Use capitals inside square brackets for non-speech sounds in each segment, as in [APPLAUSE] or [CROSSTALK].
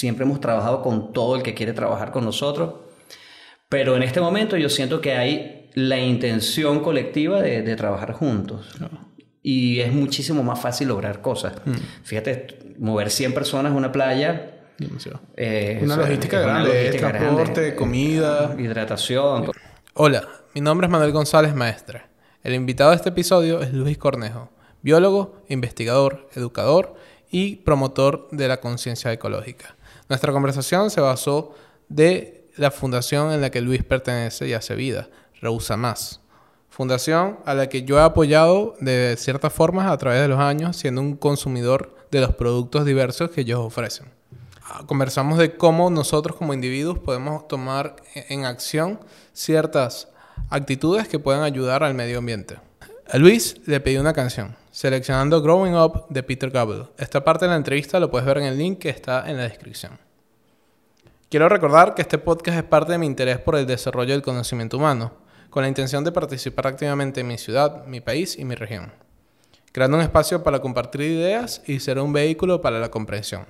siempre hemos trabajado con todo el que quiere trabajar con nosotros, pero en este momento yo siento que hay la intención colectiva de, de trabajar juntos. Y es muchísimo más fácil lograr cosas. Mm. Fíjate, mover 100 personas a una playa. Demasiado. eh, Una logística es una grande, es logística transporte, grande. comida. Hidratación. Hola, mi nombre es Manuel González Maestre. El invitado de este episodio es Luis Cornejo, biólogo, investigador, educador y promotor de la conciencia ecológica. Nuestra conversación se basó de la fundación en la que Luis pertenece y hace vida, Reusa Más. Fundación a la que yo he apoyado de ciertas formas a través de los años, siendo un consumidor de los productos diversos que ellos ofrecen. Ah, Conversamos de cómo nosotros como individuos podemos tomar en acción ciertas actitudes que puedan ayudar al medio ambiente. A Luis le pedí una canción, seleccionando Growing Up de Peter Gabriel. Esta parte de la entrevista lo puedes ver en el link que está en la descripción. Quiero recordar que este podcast es parte de mi interés por el desarrollo del conocimiento humano, con la intención de participar activamente en mi ciudad, mi país y mi región, creando un espacio para compartir ideas y ser un vehículo para la comprensión.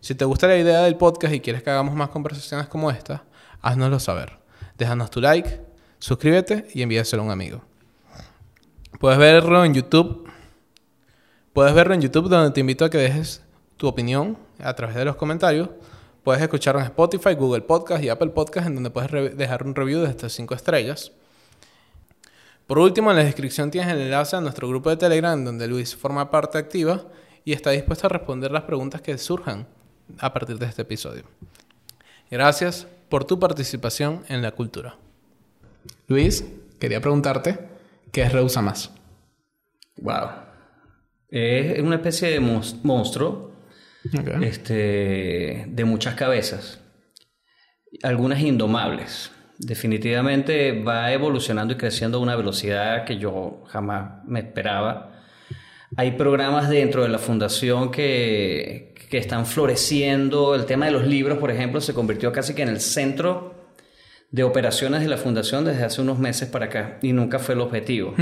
Si te gusta la idea del podcast y quieres que hagamos más conversaciones como esta, haznoslo saber. Déjanos tu like, suscríbete y envíaselo a un amigo. Puedes verlo en YouTube. Puedes verlo en YouTube donde te invito a que dejes tu opinión a través de los comentarios. Puedes escucharlo en Spotify, Google Podcast y Apple Podcast en donde puedes dejar un review de estas 5 estrellas. Por último, en la descripción tienes el enlace a nuestro grupo de Telegram donde Luis forma parte activa y está dispuesto a responder las preguntas que surjan a partir de este episodio. Gracias por tu participación en la cultura. Luis, quería preguntarte, ¿qué es Reusa Más? Wow. Es una especie de mons- monstruo este, de muchas cabezas, algunas indomables. Definitivamente va evolucionando y creciendo a una velocidad que yo jamás me esperaba. Hay programas dentro de la fundación que, que están floreciendo. El tema de los libros, por ejemplo, se convirtió casi que en el centro de operaciones de la fundación desde hace unos meses para acá y nunca fue el objetivo.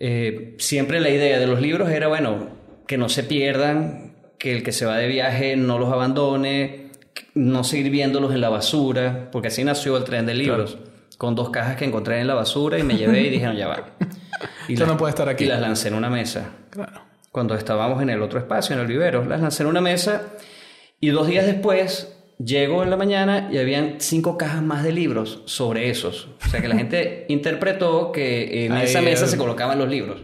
Eh, siempre la idea de los libros era, bueno, que no se pierdan, que el que se va de viaje no los abandone, no seguir viéndolos en la basura, porque así nació el tren de libros, con dos cajas que encontré en la basura y me llevé y dijeron, ya va. [LAUGHS] Y las- no puede estar aquí. Y las lancé en una mesa. Claro. Cuando estábamos en el otro espacio, en el vivero, las lancé en una mesa y dos días después llego en la mañana y habían cinco cajas más de libros sobre esos. O sea que la gente [LAUGHS] interpretó que en Ahí, esa mesa se colocaban los libros.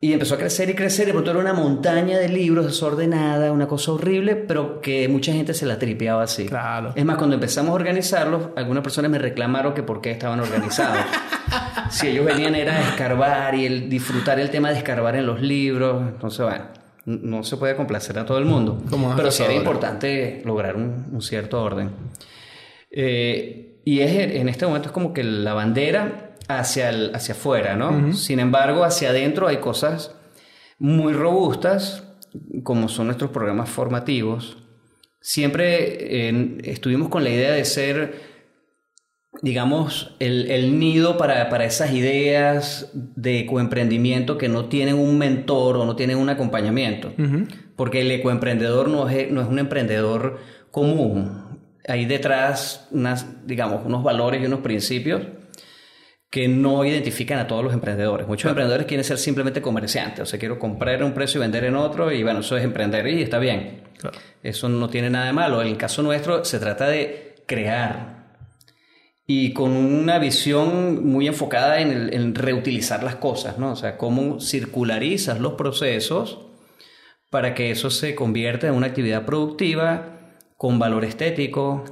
Y empezó a crecer y crecer, y de pronto era una montaña de libros desordenada, una cosa horrible, pero que mucha gente se la tripeaba así. Claro. Es más, cuando empezamos a organizarlos, algunas personas me reclamaron que por qué estaban organizados. [LAUGHS] si ellos venían era a escarbar y el disfrutar el tema de escarbar en los libros, entonces bueno, no se puede complacer a todo el mundo, pero sí era importante lograr un, un cierto orden. Eh, y es, en este momento es como que la bandera hacia, el, hacia afuera, ¿no? Sin embargo, hacia adentro hay cosas muy robustas, como son nuestros programas formativos. Siempre eh, estuvimos con la idea de ser, digamos, el, el nido para, para esas ideas de ecoemprendimiento que no tienen un mentor o no tienen un acompañamiento. Porque el ecoemprendedor no es, no es un emprendedor común. Hay detrás, unas, digamos, unos valores y unos principios que no identifican a todos los emprendedores. Muchos emprendedores quieren ser simplemente comerciantes, o sea, quiero comprar en un precio y vender en otro, y bueno, eso es emprender y está bien. Claro. Eso no tiene nada de malo. En el caso nuestro se trata de crear y con una visión muy enfocada en, el- en reutilizar las cosas, ¿no? O sea, cómo circularizas los procesos para que eso se convierta en una actividad productiva con valor estético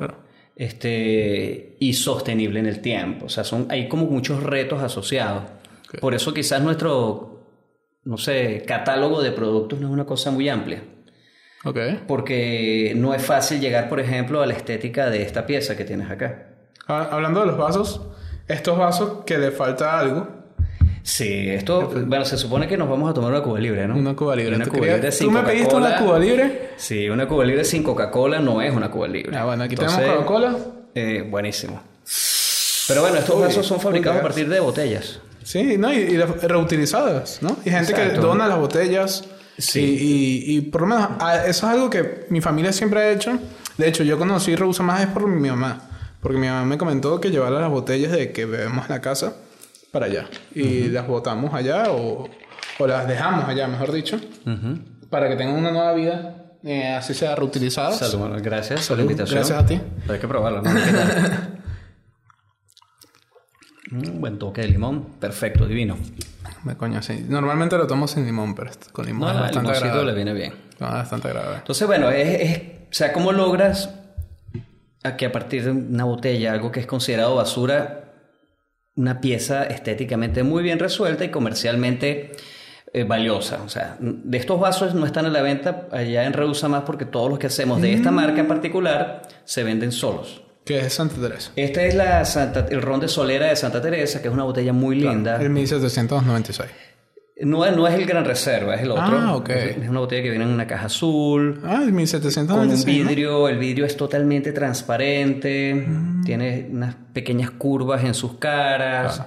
este, y sostenible en el tiempo. O sea, son, hay como muchos retos asociados. Ok. Por eso quizás nuestro, no sé, catálogo de productos no es una cosa muy amplia. Ok. Porque no es fácil llegar, por ejemplo, a la estética de esta pieza que tienes acá. Ah, Hablando de los vasos, estos vasos que le falta algo, Sí, esto, bueno, se supone que nos vamos a tomar una cuba libre, ¿no? una cuba libre. Una cuba querías- libre sin ¿Tú me pediste una cuba libre? Sí, una cuba libre sin Coca-Cola no es una cuba libre. Ah, bueno, aquí Entonces, tenemos Coca-Cola. eh, buenísimo. Pero bueno, estos Uy, vasos son fabricados a partir de botellas. Sí, ¿no? Y, y reutilizadas, ¿no? Y gente que Exacto. dona las botellas. Sí. Y, y, por lo menos ah, eso es algo que mi familia siempre ha hecho. De hecho, yo conocí Reusa más es por mi mamá. Porque mi mamá me comentó que llevara las botellas de que bebemos en la casa para allá. Y las botamos allá o, o, las dejamos allá, mejor dicho. Para que tengan una nueva vida. Eh, así sea reutilizadas. Salud, gracias por la invitación. Gracias a ti. Hay que probarlo, ¿no? Un [LAUGHS] buen toque de limón. Perfecto, divino. Me coño, sí. Normalmente lo tomo sin limón, pero con limón no, es bastante el agradable. le viene bien. No, es bastante agradable. Entonces, bueno, es, es, o sea, ¿cómo logras a que a partir de una botella, algo que es considerado basura, una pieza estéticamente muy bien resuelta y comercialmente eh, valiosa? O sea, de estos vasos no están a la venta allá en Reusa más porque todos los que hacemos de esta marca en particular se venden solos. ¿Qué es Santa Teresa? Este es la Santa, el ron de solera de Santa Teresa, que es una botella muy linda. El 1796. No, no es el Gran Reserva, es el otro. Ah, ok. Es una botella que viene en una caja azul. Ah, el 1796. Con un vidrio, el vidrio es totalmente transparente, Mm. tiene unas pequeñas curvas en sus caras.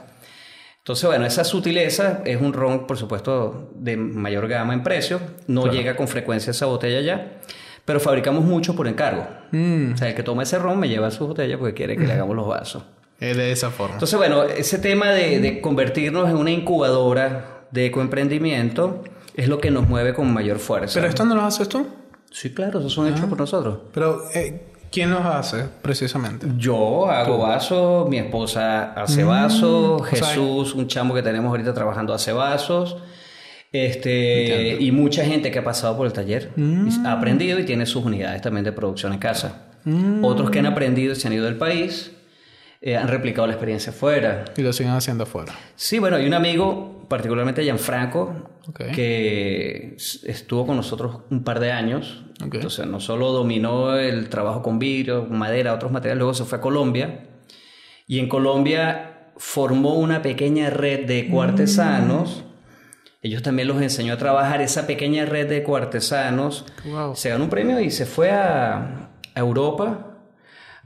Entonces, bueno, esa sutileza es un ron, por supuesto, de mayor gama en precio. No llega con frecuencia esa botella ya, pero fabricamos mucho por encargo. Mm. O sea, el que toma ese ron me lleva su botella porque quiere que le hagamos los vasos. Es de esa forma. Entonces, bueno, ese tema de, de convertirnos en una incubadora de ecoemprendimiento es lo que nos mueve con mayor fuerza. ¿Pero esto no lo haces tú? Sí, claro, esos son hechos por nosotros. Pero, eh, ¿quién los hace precisamente? Yo hago vasos, mi esposa hace vasos, Jesús, un chamo que tenemos ahorita trabajando, hace vasos. Este, y mucha gente que ha pasado por el taller ha aprendido y tiene sus unidades también de producción en casa. Otros que han aprendido y se han ido del país eh, han replicado la experiencia afuera. Y lo siguen haciendo afuera. Sí, bueno, hay un amigo, particularmente Gianfranco, Ok. que estuvo con nosotros un par de años. Ok. Entonces, no solo dominó el trabajo con vidrio, madera, otros materiales, luego se fue a Colombia. Y en Colombia formó una pequeña red de cuartesanos. Ellos también los enseñó a trabajar esa pequeña red de cuartesanos. Wow. Se ganó un premio y se fue a, a Europa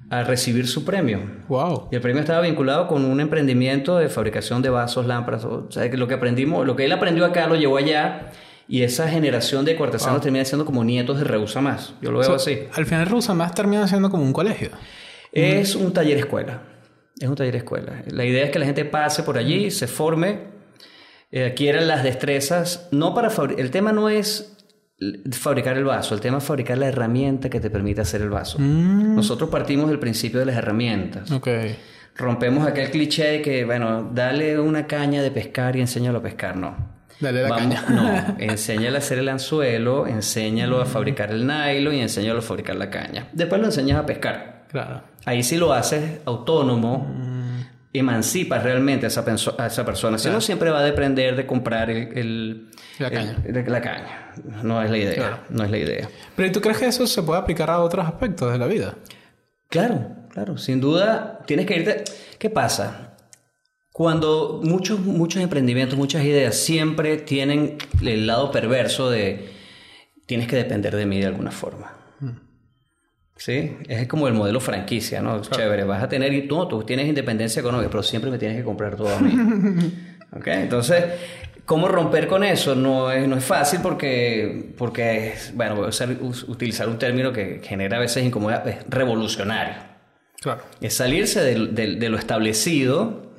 a recibir su premio. Wow. Y el premio estaba vinculado con un emprendimiento de fabricación de vasos, lámparas. O sea, que lo que aprendimos, lo que él aprendió acá lo llevó allá. Y esa generación de cortesanos termina siendo como nietos de Reusa más. Yo lo veo así. Al final, Rusa más termina siendo como un colegio. Es un taller escuela. Es un taller escuela. La idea es que la gente pase por allí, se forme, eh, adquiera las destrezas. No para El tema no es fabricar el vaso, el tema es fabricar la herramienta que te permite hacer el vaso. Nosotros partimos del principio de las herramientas. Ok. Rompemos aquel cliché de que, bueno, dale una caña de pescar y enséñalo a pescar. No. Dale la Vamos- caña. No, [LAUGHS] enséñale a hacer el anzuelo, enséñalo a fabricar el nylon y enséñalo a fabricar la caña. Después lo enseñas a pescar. Claro. Ahí sí lo haces autónomo, emancipas realmente a esa, penso- a esa persona. Si no, siempre va a depender de comprar el, el- La el- caña. de la caña. No es la idea. No es la idea. Pero ¿y tú crees que eso se puede aplicar a otros aspectos de la vida? Claro, claro, sin duda tienes que irte. ¿Qué pasa? Cuando muchos, muchos emprendimientos, muchas ideas siempre tienen el lado perverso de tienes que depender de mí de alguna forma. ¿Sí? Es como el modelo franquicia, ¿no? Chévere, vas a tener, y tú, tú tienes independencia económica, pero siempre me tienes que comprar todo a mí. [LAUGHS] ¿Ok? Entonces, ¿cómo romper con eso? No es, no es fácil porque, porque es, bueno, voy a usar- us- utilizar un término que genera a veces incomodidad, es revolucionario. Claro. Es salirse del- del- de, lo establecido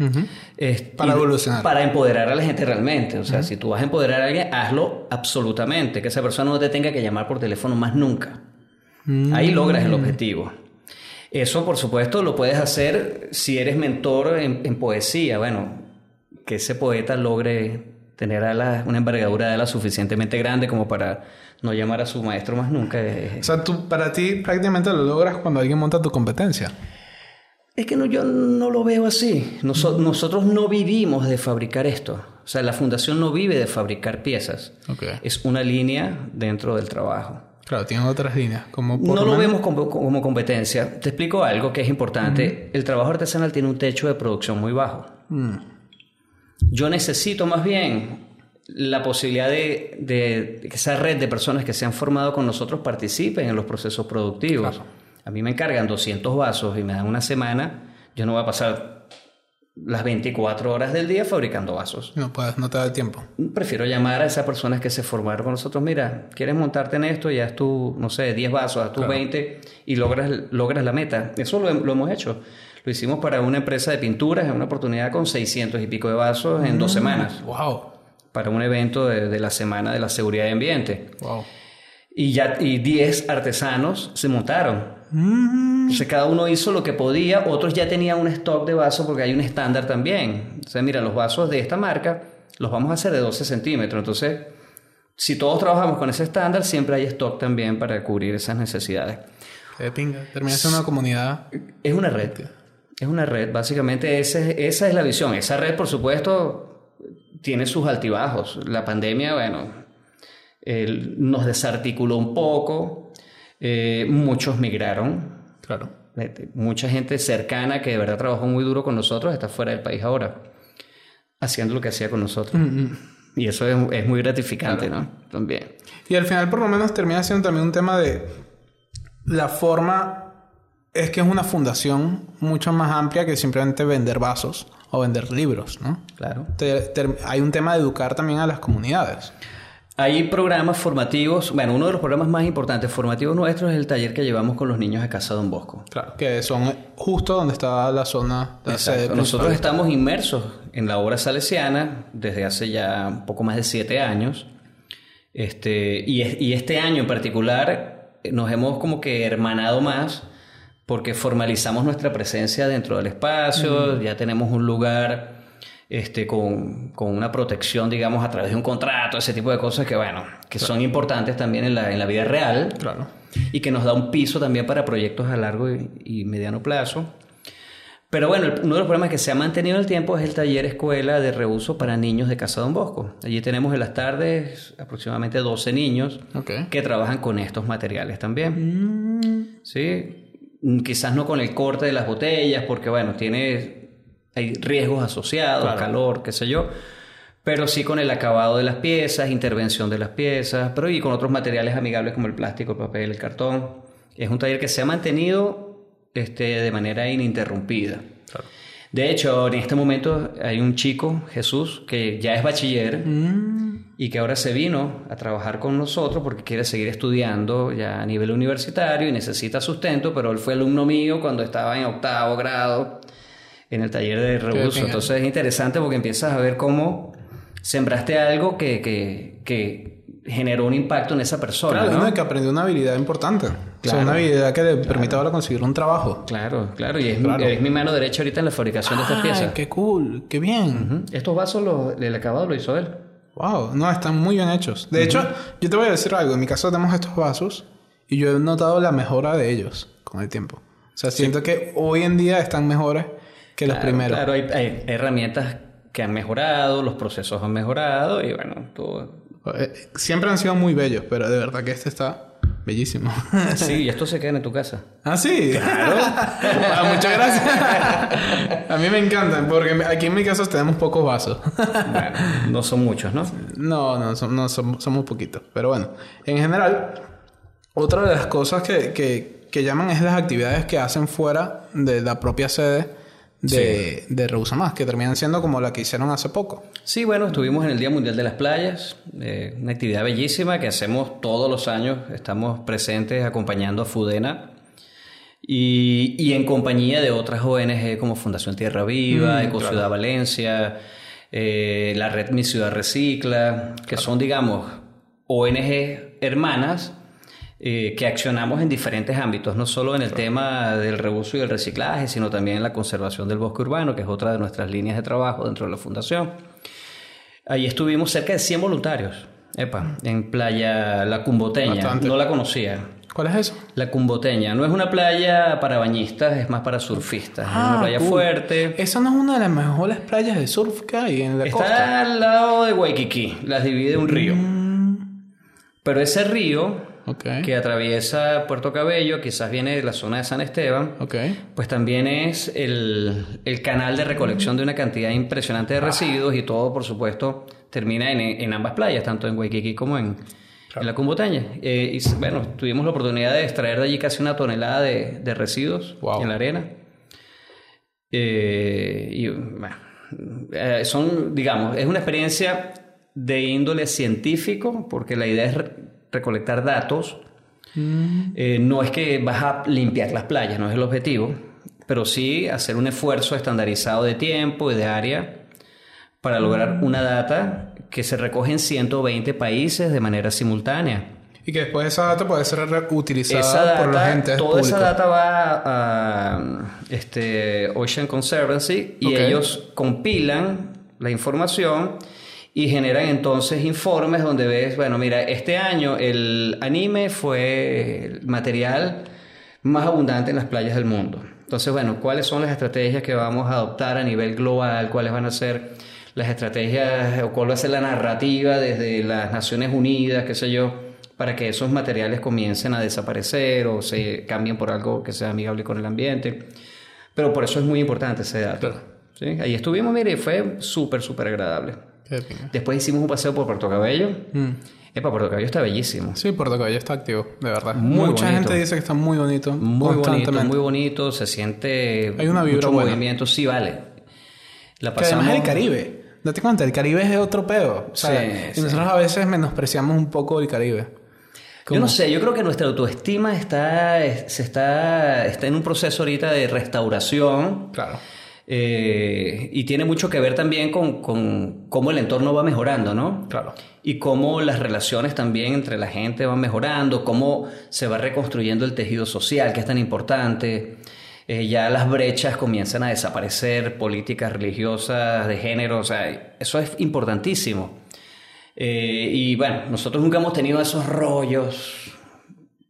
es- Para y de- evolucionar. Para empoderar a la gente realmente. O sea, si tú vas a empoderar a alguien, hazlo absolutamente. Que esa persona no te tenga que llamar por teléfono más nunca. Ahí logras el objetivo. Eso, por supuesto, lo puedes hacer si eres mentor en, en poesía. Bueno, que ese poeta logre tener alas- una envergadura de alas suficientemente grande como para no llamar a su maestro más nunca. O sea, tú, para ti prácticamente lo logras cuando alguien monta tu competencia. Es que no, yo no lo veo así. Noso- nosotros no vivimos de fabricar esto. O sea, la fundación no vive de fabricar piezas. Es una línea dentro del trabajo. Claro, tienen otras líneas. Como por No lo vemos como, como competencia. Te explico algo que es importante. El trabajo artesanal tiene un techo de producción muy bajo. Mm. Yo necesito más bien la posibilidad de, de que esa red de personas que se han formado con nosotros participen en los procesos productivos. A mí me encargan 200 vasos y me dan una semana. Yo no voy a pasar las 24 horas del día fabricando vasos. No puedes, no te da el tiempo. Prefiero llamar a esas personas que se formaron con nosotros. Mira, quieres montarte en esto, ya es tu, no sé, 10 vasos, haz tus 20 y logras, logras la meta. Eso lo, lo, hemos hecho. Lo hicimos para una empresa de pinturas en una oportunidad con 600 y pico de vasos en dos mm, semanas. ¡Wow! Para un evento de, la Semana de la Seguridad de Ambiente. ¡Wow! Y ya y 10 artesanos se montaron. Mm. Entonces cada uno hizo lo que podía, otros ya tenían un stock de vasos porque hay un estándar también. O sea, mira, los vasos de esta marca los vamos a hacer de 12 centímetros. Entonces, si todos trabajamos con ese estándar, siempre hay stock también para cubrir esas necesidades. De pinga. Termina siendo una comunidad. Es una red. Es una red, básicamente esa es la visión. Esa red, por supuesto, tiene sus altibajos. La pandemia, bueno, nos desarticuló un poco, eh, muchos migraron. Claro. Mucha gente cercana que de verdad trabajó muy duro con nosotros está fuera del país ahora, haciendo lo que hacía con nosotros. Mm, mm. Y eso es, muy gratificante, ¿no? También. Y al final, por lo menos, termina siendo también un tema de la forma es que es una fundación mucho más amplia que simplemente vender vasos o vender libros, ¿no? Claro. hay un tema de educar también a las comunidades. Hay programas formativos, bueno, uno de los programas más importantes formativos nuestros es el taller que llevamos con los niños de Casa Don Bosco. Claro, que son justo donde está la zona de sede Nosotros estamos inmersos en la obra salesiana desde hace ya un poco más de siete años. Este, y, y este año en particular nos hemos como que hermanado más porque formalizamos nuestra presencia dentro del espacio, ya tenemos un lugar este, con, con, una protección, digamos, a través de un contrato, ese tipo de cosas que, bueno, que son importantes también en la, en la vida real claro. y que nos da un piso también para proyectos a largo y, mediano plazo. Pero bueno, uno de los problemas que se ha mantenido en el tiempo es el taller escuela de reuso para niños de Casa Don Bosco. Allí tenemos en las tardes aproximadamente 12 niños que trabajan con estos materiales también. Mm. Sí, quizás no con el corte de las botellas, porque bueno, tiene, hay riesgos asociados, calor, qué sé yo, pero sí con el acabado de las piezas, intervención de las piezas, pero y con otros materiales amigables como el plástico, el papel, el cartón. Es un taller que se ha mantenido este, de manera ininterrumpida. De hecho, en este momento hay un chico, Jesús, que ya es bachiller. Mm y que ahora se vino a trabajar con nosotros porque quiere seguir estudiando ya a nivel universitario y necesita sustento, pero él fue alumno mío cuando estaba en octavo grado en el taller de reuso. Entonces es interesante porque empiezas a ver cómo sembraste algo que, que, que generó un impacto en esa persona. Claro, ¿no? que aprendió una habilidad importante. Claro, una habilidad que le permite ahora conseguir un trabajo. Claro, claro. Y es, Mi, mi, mano derecha ahorita en la fabricación de estas piezas. ¡Qué cool! ¡Qué bien! Estos vasos, los, el acabado lo hizo él. Wow, no, están muy bien hechos. De hecho, yo te voy a decir algo. En mi caso tenemos estos vasos y yo he notado la mejora de ellos con el tiempo. O sea, siento que hoy en día están mejores que los primeros. Claro, hay, herramientas que han mejorado, los procesos han mejorado y bueno, todo. Eh, siempre han sido muy bellos, pero de verdad que este está Bellísimo. Sí, y esto se queda en tu casa. Ah, sí. Claro. [LAUGHS] Ah, muchas gracias. A mí me encantan porque aquí en mi casa tenemos pocos vasos. Bueno, no son muchos, ¿no? No, no, no somos poquitos. Pero bueno, en general, otra de las cosas que, que, que llaman es las actividades que hacen fuera de la propia sede de, de Reusa Más, que terminan siendo como la que hicieron hace poco. Sí, bueno, estuvimos en el Día Mundial de las Playas, eh, una actividad bellísima que hacemos todos los años, estamos presentes acompañando a Fudena y, y en compañía de otras ONG como Fundación Tierra Viva, mm, Ciudad Valencia, eh, la red Mi Ciudad Recicla, que son, digamos, ONG hermanas eh, que accionamos en diferentes ámbitos, no solo en el tema del reuso y el reciclaje, sino también en la conservación del bosque urbano, que es otra de nuestras líneas de trabajo dentro de la fundación. Ahí estuvimos cerca de 100 voluntarios, epa, en Playa La Cumboteña, no la conocía. ¿Cuál es eso? La Cumboteña. No es una playa para bañistas, es más para surfistas. es una ah, playa fuerte. Esa no es una de las mejores playas de surf que hay en la Está Está al lado de Waikiki, las divide un río. Mm. Pero ese río que atraviesa Puerto Cabello, quizás viene de la zona de San Esteban, pues también es el, canal de recolección de una cantidad impresionante de residuos y todo, por supuesto, termina en, ambas playas, tanto en Waikiki como en, la Cumbotaña. Eh, y bueno, tuvimos la oportunidad de extraer de allí casi una tonelada de, residuos en la arena. Eh, y, bueno, eh, son, digamos, es una experiencia de índole científico, porque la idea es recolectar datos. Eh, no es que vas a limpiar las playas, no es el objetivo, pero sí hacer un esfuerzo estandarizado de tiempo y de área para lograr una data que se recoge en 120 países de manera simultánea. Y que después esa data puede ser reutilizada Esa data, por los agentes toda esa data va a este, Ocean Conservancy y ellos compilan la información y generan entonces informes donde ves, bueno, mira, este año el anime fue el material más abundante en las playas del mundo. Entonces, bueno, ¿cuáles son las estrategias que vamos a adoptar a nivel global? ¿Cuáles van a ser las estrategias o cuál va a ser la narrativa desde las Naciones Unidas, qué sé yo, para que esos materiales comiencen a desaparecer o se cambien por algo que sea amigable con el ambiente? Pero por eso es muy importante ese dato. Claro. ¿sí? Ahí estuvimos, mire, y fue súper, súper agradable. Después hicimos un paseo por Puerto Cabello. Mm. Epa, Puerto Cabello está bellísimo. Sí, Puerto Cabello está activo, de verdad. Muy Mucha bonito. gente dice que está muy bonito. Muy bonito, muy bonito. Se siente Hay una vibra mucho buena. movimiento. Sí, vale. La Que además pasamos... el Caribe. Date cuenta, el Caribe es de otro peo. O sea, Sí, y sí. nosotros a veces menospreciamos un poco el Caribe. Yo no sé, yo creo que nuestra autoestima está, es- se está, está en un proceso ahorita de restauración Claro. eh, y tiene mucho que ver también con, con cómo el entorno va mejorando, ¿no? Claro. Y cómo las relaciones también entre la gente van mejorando, cómo se va reconstruyendo el tejido social, que es tan importante. Eh, ya las brechas comienzan a desaparecer, políticas religiosas, de género, o sea, eso es importantísimo. Eh, y bueno, nosotros nunca hemos tenido esos rollos,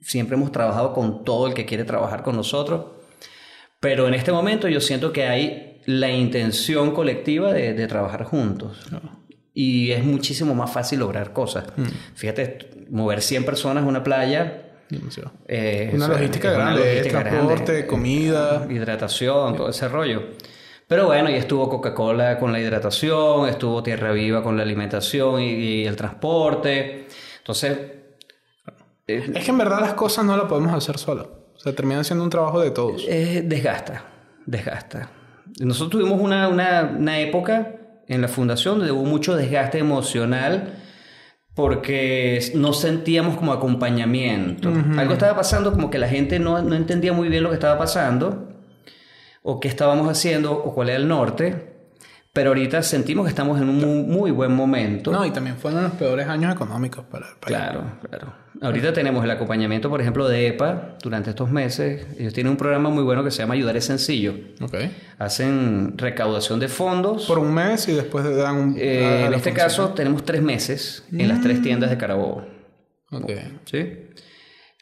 siempre hemos trabajado con todo el que quiere trabajar con nosotros, pero en este momento yo siento que hay la intención colectiva de, de trabajar juntos. Y es muchísimo más fácil lograr cosas. Fíjate, mover 100 personas a una playa. Eh, Una o sea, logística es una grande, logística transporte, grande, comida. hidratación, todo ese rollo. Pero bueno, y estuvo Coca-Cola con la hidratación, estuvo Tierra Viva con la alimentación y, y el transporte. Entonces, eh, Es que en verdad las cosas no las podemos hacer solos. O sea, termina siendo un trabajo de todos. eh, desgasta, desgasta. Nosotros tuvimos una, una, una época en la fundación donde hubo mucho desgaste emocional porque no sentíamos como acompañamiento. Algo estaba pasando como que la gente no, no entendía muy bien lo que estaba pasando o qué estábamos haciendo o cuál era el norte. Pero ahorita sentimos que estamos en un muy, muy buen momento. No, y también fueron los peores años económicos para el país. Claro, claro. Ahorita tenemos el acompañamiento, por ejemplo, de EPA durante estos meses. Ellos tienen un programa muy bueno que se llama Ayudar es Sencillo. Ok. Hacen recaudación de fondos. Por un mes y después dan un... Eh, a- a en este función. caso tenemos tres meses en las tres tiendas de Carabobo. Ok. ¿sí?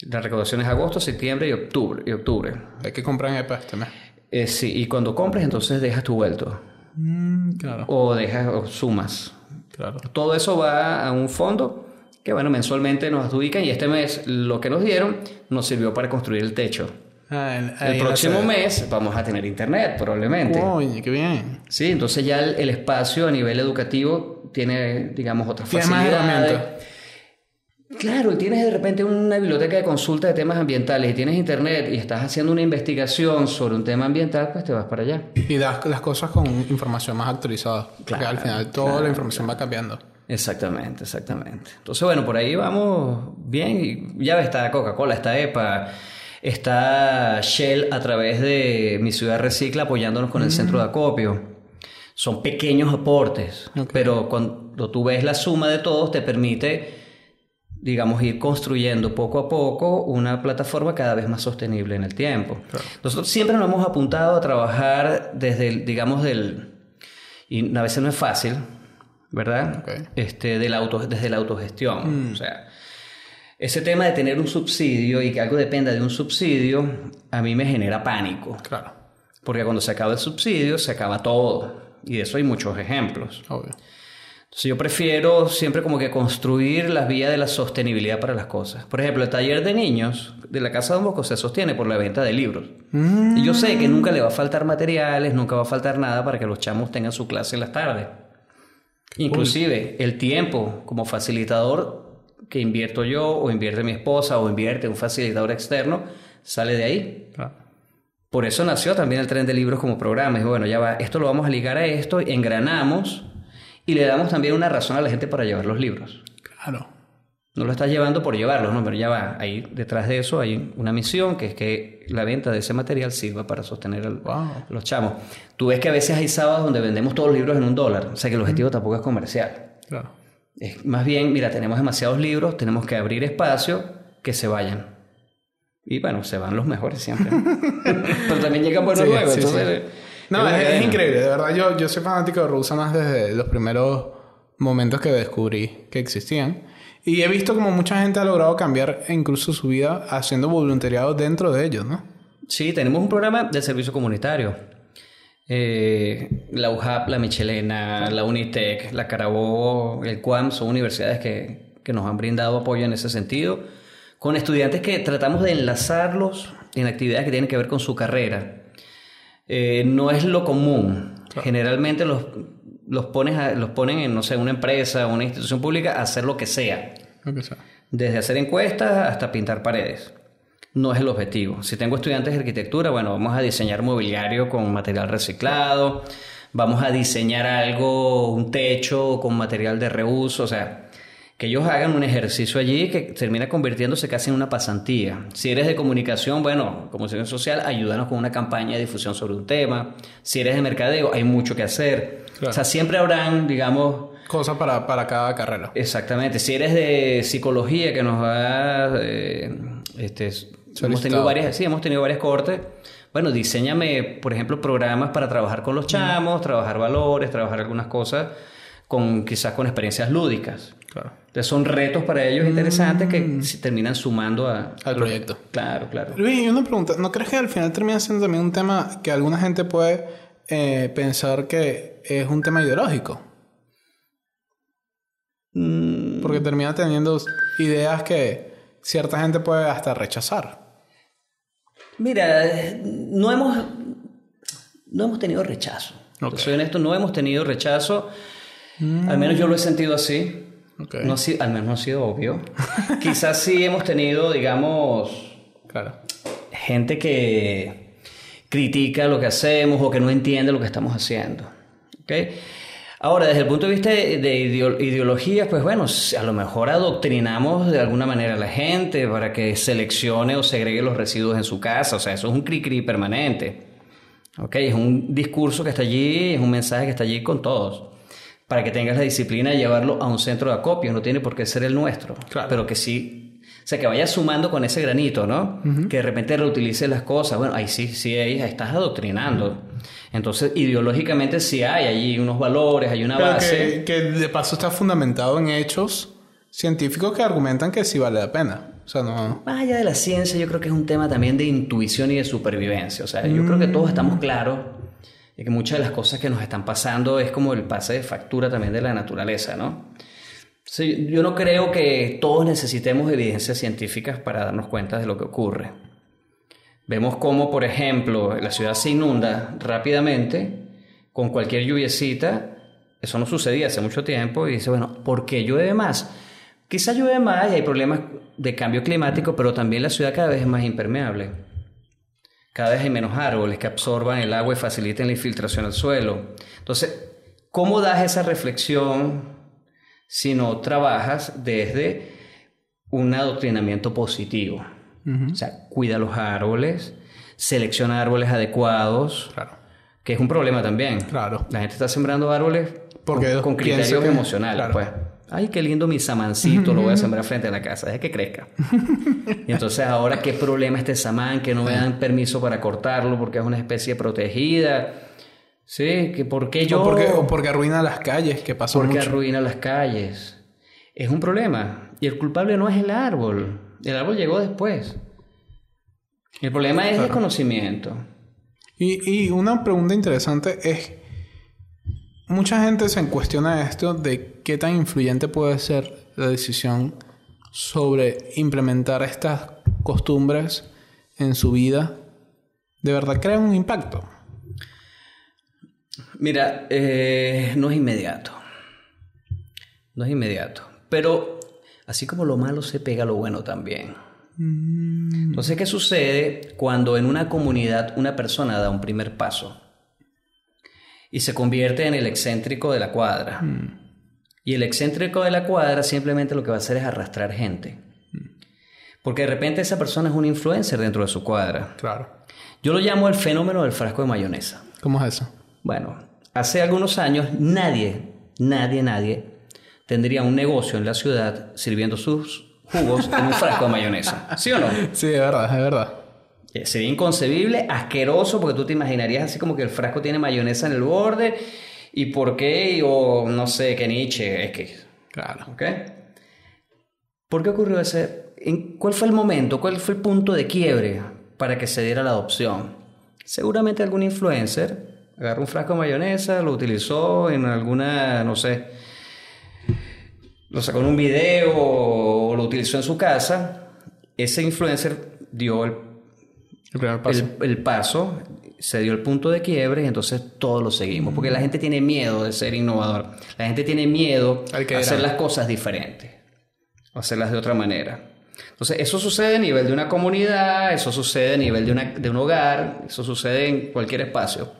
La recaudación es agosto, septiembre y octubre. Y octubre. Hay que comprar en EPA este mes. Eh, sí, y cuando compres entonces dejas tu vuelto. Mm, claro. O dejas o sumas. Claro. Todo eso va a un fondo que, bueno, mensualmente nos adjudican y este mes lo que nos dieron nos sirvió para construir el techo. Ah, el, próximo mes vamos a tener internet, probablemente. Qué bien. Sí, entonces ya el, el espacio a nivel educativo tiene, digamos, otras más herramientas. Claro, y tienes de repente una biblioteca de consulta de temas ambientales y tienes internet y estás haciendo una investigación sobre un tema ambiental, pues te vas para allá. Y das las cosas con información más actualizada. porque Claro, al final toda la información va cambiando. Exactamente, exactamente. Entonces, bueno, por ahí vamos bien. Ya está Coca-Cola, está EPA, está Shell a través de Mi Ciudad Recicla apoyándonos con el centro de acopio. Son pequeños aportes, pero cuando tú ves la suma de todos te permite, digamos, ir construyendo poco a poco una plataforma cada vez más sostenible en el tiempo. Nosotros siempre nos hemos apuntado a trabajar desde, el, digamos, del... Y a veces no es fácil, ¿verdad? Ok. Este, del auto, desde la autogestión. O sea, ese tema de tener un subsidio y que algo dependa de un subsidio, a mí me genera pánico. Claro. Porque cuando se acaba el subsidio, se acaba todo. Y de eso hay muchos ejemplos. Obvio. Entonces yo prefiero siempre como que construir las vías de la sostenibilidad para las cosas. Por ejemplo, el taller de niños de la Casa de Don Bosco se sostiene por la venta de libros. Mm. Y yo sé que nunca le va a faltar materiales, nunca va a faltar nada para que los chamos tengan su clase en las tardes. Inclusive el tiempo como facilitador que invierto yo o invierte mi esposa o invierte un facilitador externo sale de ahí. Por eso nació también el tren de libros como programa. Y bueno, ya va, esto lo vamos a ligar a esto, engranamos y le damos también una razón a la gente para llevar los libros. Claro. No lo estás llevando por llevarlos, no, pero ya va. Ahí detrás de eso hay una misión que es que la venta de ese material sirva para sostener a los chamos. Tú ves que a veces hay sábados donde vendemos todos los libros en un dólar, o sea que el objetivo tampoco es comercial. Claro. Es más bien, mira, tenemos demasiados libros, tenemos que abrir espacio que se vayan. Y bueno, se van los mejores siempre. [LAUGHS] pero también llegan buenos nuevos. entonces, No, es, increíble, de verdad. Yo, yo soy fanático de Rusa más desde los primeros momentos que descubrí que existían. Y he visto como mucha gente ha logrado cambiar incluso su vida haciendo voluntariado dentro de ellos, ¿no? Sí, tenemos un programa de servicio comunitario. Eh, la UJAP, la Michelena, la Unitec, la Carabobo, el CUAM son universidades que, que nos han brindado apoyo en ese sentido, con estudiantes que tratamos de enlazarlos en actividades que tienen que ver con su carrera. Eh, no es lo común. Generalmente los los, pones los ponen en, no sé, una empresa o una institución pública a hacer lo que sea. Desde hacer encuestas hasta pintar paredes. No es el objetivo. Si tengo estudiantes de arquitectura, bueno, vamos a diseñar mobiliario con material reciclado, vamos a diseñar algo, un techo con material de reuso, o sea, que ellos hagan un ejercicio allí que termina convirtiéndose casi en una pasantía. Si eres de comunicación, bueno, comunicación social, ayúdanos con una campaña de difusión sobre un tema. Si eres de mercadeo, hay mucho que hacer. O sea, siempre habrán, digamos... Cosas para, para cada carrera. Exactamente. Si eres de psicología, que nos ha... Eh, este, hemos tenido varias, sí, hemos tenido varias cortes. Bueno, diseñame, por ejemplo, programas para trabajar con los chamos, trabajar valores, trabajar algunas cosas con quizás con experiencias lúdicas. Claro. Entonces son retos para ellos interesantes que mm. se terminan sumando a, al proyecto. Claro, claro. Luis, y una pregunta, ¿no crees que al final termina siendo también un tema que alguna gente puede eh, pensar que es un tema ideológico? Mm. Porque termina teniendo ideas que cierta gente puede hasta rechazar. Mira, no hemos, no hemos tenido rechazo. Soy honesto, no hemos tenido rechazo. Al menos yo lo he sentido así. No, al menos no ha sido obvio. [LAUGHS] Quizás sí hemos tenido, digamos, claro. gente que critica lo que hacemos o que no entiende lo que estamos haciendo. ¿Okay? Ahora, desde el punto de vista de ideologías, pues bueno, a lo mejor adoctrinamos de alguna manera a la gente para que seleccione o segregue los residuos en su casa. O sea, eso es un cri-cri permanente. ¿Ok? Es un discurso que está allí, es un mensaje que está allí con todos para que tengas la disciplina de llevarlo a un centro de acopio, no tiene por qué ser el nuestro, claro. pero que sí, o sea, que vayas sumando con ese granito, ¿no? Que de repente reutilices las cosas, bueno, ahí sí, sí, ahí estás adoctrinando. Entonces, ideológicamente sí hay allí unos valores, hay una base. Que, que de paso está fundamentado en hechos científicos que argumentan que sí vale la pena. O sea, no... Más allá de la ciencia, yo creo que es un tema también de intuición y de supervivencia. O sea, yo creo que todos estamos claros y que muchas de las cosas que nos están pasando es como el pase de factura también de la naturaleza, ¿no? yo no creo que todos necesitemos evidencias científicas para darnos cuenta de lo que ocurre. Vemos cómo, por ejemplo, la ciudad se inunda rápidamente con cualquier lluviecita. Eso no sucedía hace mucho tiempo y dice, bueno, ¿por qué llueve más? Quizá llueve más y hay problemas de cambio climático, pero también la ciudad cada vez es más impermeable. Cada vez hay menos árboles que absorban el agua y faciliten la infiltración al suelo. Entonces, ¿cómo das esa reflexión si no trabajas desde un adoctrinamiento positivo? O sea, cuida los árboles, selecciona árboles adecuados, claro. que es un problema también. Claro. La gente está sembrando árboles Porque con, criterios emocionales, pues ay, qué lindo mi samancito, lo voy a sembrar frente a la casa, deje que crezca. [LAUGHS] y entonces ahora, ¿qué problema este samán? Que no me dan permiso para cortarlo porque es una especie protegida. Sí, que por qué yo... O porque, o porque arruina las calles, que pasó Porque arruina las calles. Es un problema. Y el culpable no es el árbol. El árbol llegó después. El problema es el conocimiento. Y, y una pregunta interesante es mucha gente se cuestiona esto de qué tan influyente puede ser la decisión sobre implementar estas costumbres en su vida. ¿De verdad crean un impacto? Mira, eh, no es inmediato. No es inmediato. Pero así como lo malo se pega lo bueno también. Entonces, ¿qué sucede cuando en una comunidad una persona da un primer paso y se convierte en el excéntrico de la cuadra? Y el excéntrico de la cuadra simplemente lo que va a hacer es arrastrar gente. Porque de repente esa persona es un influencer dentro de su cuadra. Claro. Yo lo llamo el fenómeno del frasco de mayonesa. ¿Cómo es eso? Bueno, hace algunos años nadie, nadie, nadie tendría un negocio en la ciudad sirviendo sus jugos en un frasco de mayonesa. ¿Sí o no? [LAUGHS] Sí, es verdad, es verdad. Eh, Sería inconcebible, asqueroso, porque tú te imaginarías así como que el frasco tiene mayonesa en el borde. ¿Y por qué? O no sé, qué Nietzsche. Es que. Claro. ¿Ok? ¿Por qué ocurrió ese? ¿Cuál fue el momento? ¿Cuál fue el punto de quiebre para que se diera la adopción? Seguramente algún influencer agarró un frasco de mayonesa, lo utilizó en alguna, no sé, lo sacó en un video o lo utilizó en su casa. Ese influencer dio el El primer paso. el, el paso, se dio el punto de quiebre y entonces todos lo seguimos. Porque la gente tiene miedo de ser innovador. La gente tiene miedo a hacer las cosas diferentes. O hacerlas de otra manera. Entonces, eso sucede a nivel de una comunidad, eso sucede a nivel de, una- de un hogar, eso sucede en cualquier espacio.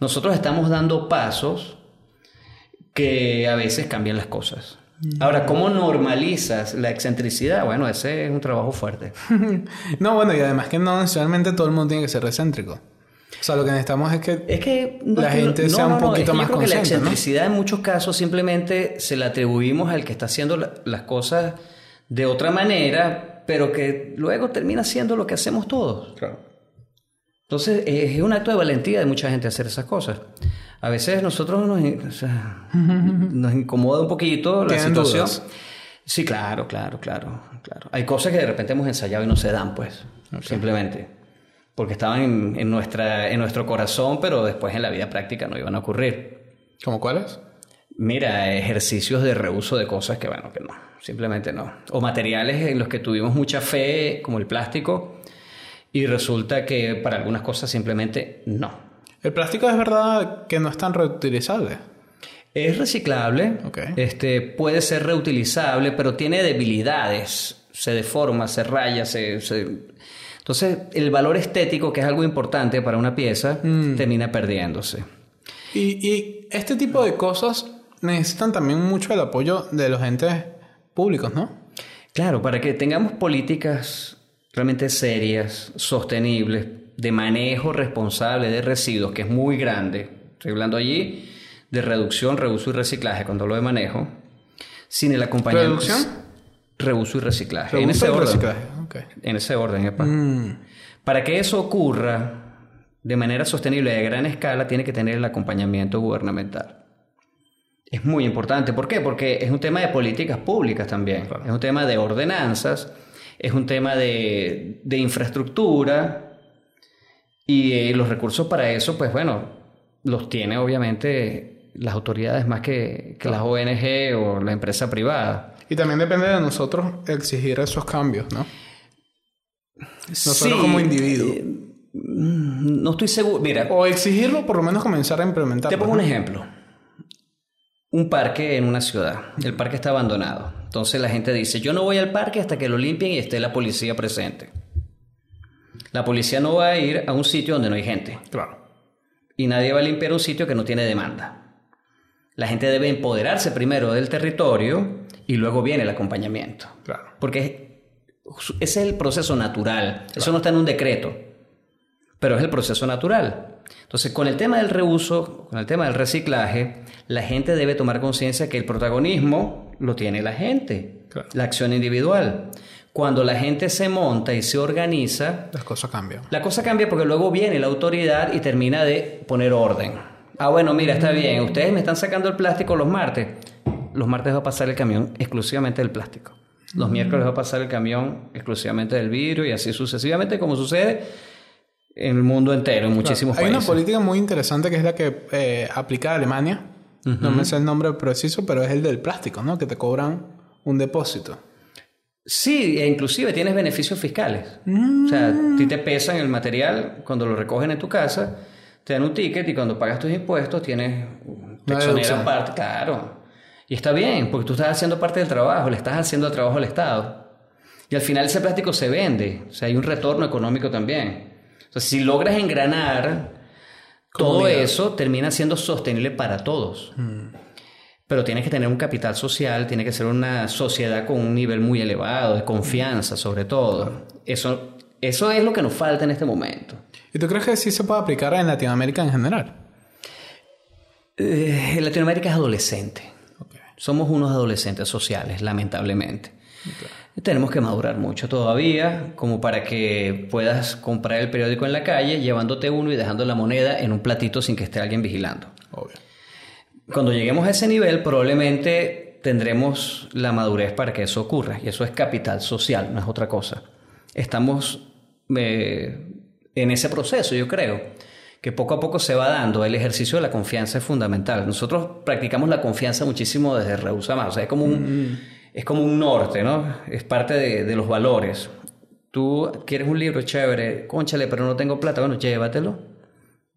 Nosotros estamos dando pasos que a veces cambian las cosas. Ahora, ¿cómo normalizas la excentricidad? Bueno, ese es un trabajo fuerte. [LAUGHS] No, bueno, y además que no necesariamente todo el mundo tiene que ser excéntrico. O sea, lo que necesitamos es que... Es que La gente sea un poquito es que más yo creo que la consciente, ¿no? excentricidad en muchos casos simplemente se la atribuimos al que está haciendo la- las cosas de otra manera, pero que luego termina siendo lo que hacemos todos. Claro. Entonces es un acto de valentía de mucha gente hacer esas cosas. A veces nosotros nos, o sea, [LAUGHS] nos incomoda un poquito la ¿Tienen situación. dudas? Sí, claro, claro, claro, claro. Hay cosas que de repente hemos ensayado y no se dan, pues, simplemente. Porque estaban en, en nuestra, en nuestro corazón, pero después en la vida práctica no iban a ocurrir. ¿Cómo cuáles? Mira, ejercicios de reuso de cosas que, bueno, que no, simplemente no. O materiales en los que tuvimos mucha fe, como el plástico, y resulta que para algunas cosas simplemente no. El plástico es verdad que no es tan reutilizable. Es reciclable, este, puede ser reutilizable, pero tiene debilidades, se deforma, se raya, se, se- Entonces, el valor estético, que es algo importante para una pieza, termina perdiéndose. Y, y este tipo de cosas necesitan también mucho el apoyo de los entes públicos, ¿no? Claro, para que tengamos políticas realmente serias, sostenibles, de manejo responsable de residuos, que es muy grande. Estoy hablando allí de reducción, reuso y reciclaje, cuando hablo de manejo. Sin el acompañamiento. ¿Reducción? Reuso y reciclaje. en ese orden. reciclaje. En ese orden, epa. Mm, Para que eso ocurra de manera sostenible y a gran escala, tiene que tener el acompañamiento gubernamental. Es muy importante. ¿Por qué? Porque es un tema de políticas públicas también. Es un tema de ordenanzas, es un tema de, de infraestructura y eh, los recursos para eso, pues bueno, los tiene obviamente las autoridades más que, que las ONG o la empresa privada. Y también depende de nosotros exigir esos cambios, ¿no? Nosotros Sí, como individuos. eh, mm, no estoy seguro. Mira, O exigirlo, por lo menos comenzar a implementarlo. Te pongo un ejemplo. Un parque en una ciudad. El parque está abandonado. Entonces la gente dice, yo no voy al parque hasta que lo limpien y esté la policía presente. La policía no va a ir a un sitio donde no hay gente. Claro. Y nadie va a limpiar un sitio que no tiene demanda. La gente debe empoderarse primero del territorio y luego viene el acompañamiento. Claro. Porque ese es el proceso natural. Eso no está en un decreto, pero es el proceso natural. Entonces, con el tema del reuso, con el tema del reciclaje, la gente debe tomar conciencia que el protagonismo lo tiene la gente, Claro. la acción individual. Cuando la gente se monta y se organiza, Las cosas cambian. la cosa cambia porque luego viene la autoridad y termina de poner orden. Ah, bueno, mira, está bien, ustedes me están sacando el plástico los martes. Los martes va a pasar el camión exclusivamente del plástico. Los miércoles va a pasar el camión exclusivamente del vidrio y así sucesivamente como sucede en el mundo entero, en muchísimos Hay una países. política muy interesante que es la que eh, aplica Alemania. No me sé el nombre preciso, pero es el del plástico, ¿no? Que te cobran un depósito. Sí, e inclusive tienes beneficios fiscales. O sea, a ti te pesan el material cuando lo recogen en tu casa, te dan un ticket y cuando pagas tus impuestos tienes te exoneran parte, claro. Y está bien, porque tú estás haciendo parte del trabajo, le estás haciendo el trabajo al Estado. Y al final ese plástico se vende, o sea, hay un retorno económico también. O sea, si logras engranar todo eso, termina siendo sostenible para todos. Pero tienes que tener un capital social, tiene que ser una sociedad con un nivel muy elevado, de confianza sobre todo. Eso, eso es lo que nos falta en este momento. ¿Y tú crees que sí se puede aplicar en Latinoamérica en general? Eh, Latinoamérica es adolescente. Somos unos adolescentes sociales, lamentablemente. Tenemos que madurar mucho todavía, como para que puedas comprar el periódico en la calle, llevándote uno y dejando la moneda en un platito sin que esté alguien vigilando. Obvio. Cuando lleguemos a ese nivel, probablemente tendremos la madurez para que eso ocurra. Y eso es capital social, no es otra cosa. Estamos eh, en ese proceso, yo creo, que poco a poco se va dando. El ejercicio de la confianza es fundamental. Nosotros practicamos la confianza muchísimo desde Rehúsa Más. O sea, es como un, es como un norte, ¿no? Es parte de, de los valores. Tú quieres un libro chévere, conchale, pero no tengo plata, bueno, llévatelo.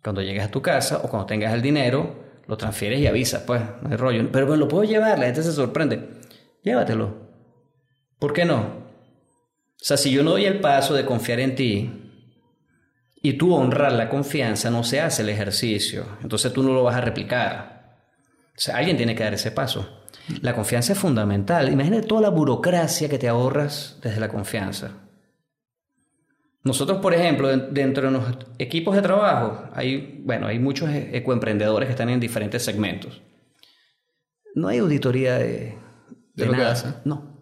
Cuando llegues a tu casa o cuando tengas el dinero, lo transfieres y avisas, pues, no hay rollo. Pero bueno, lo puedo llevar, la gente se sorprende. Llévatelo. ¿Por qué no? O sea, si yo no doy el paso de confiar en ti y tú honrar la confianza, no se hace el ejercicio. Entonces tú no lo vas a replicar. O sea, alguien tiene que dar ese paso. La confianza es fundamental. Imagínate toda la burocracia que te ahorras desde la confianza. Nosotros, por ejemplo, den- dentro de los equipos de trabajo, hay, bueno, hay muchos e- ecoemprendedores que están en diferentes segmentos. No hay auditoría de, De de lo que nada. hacen. No.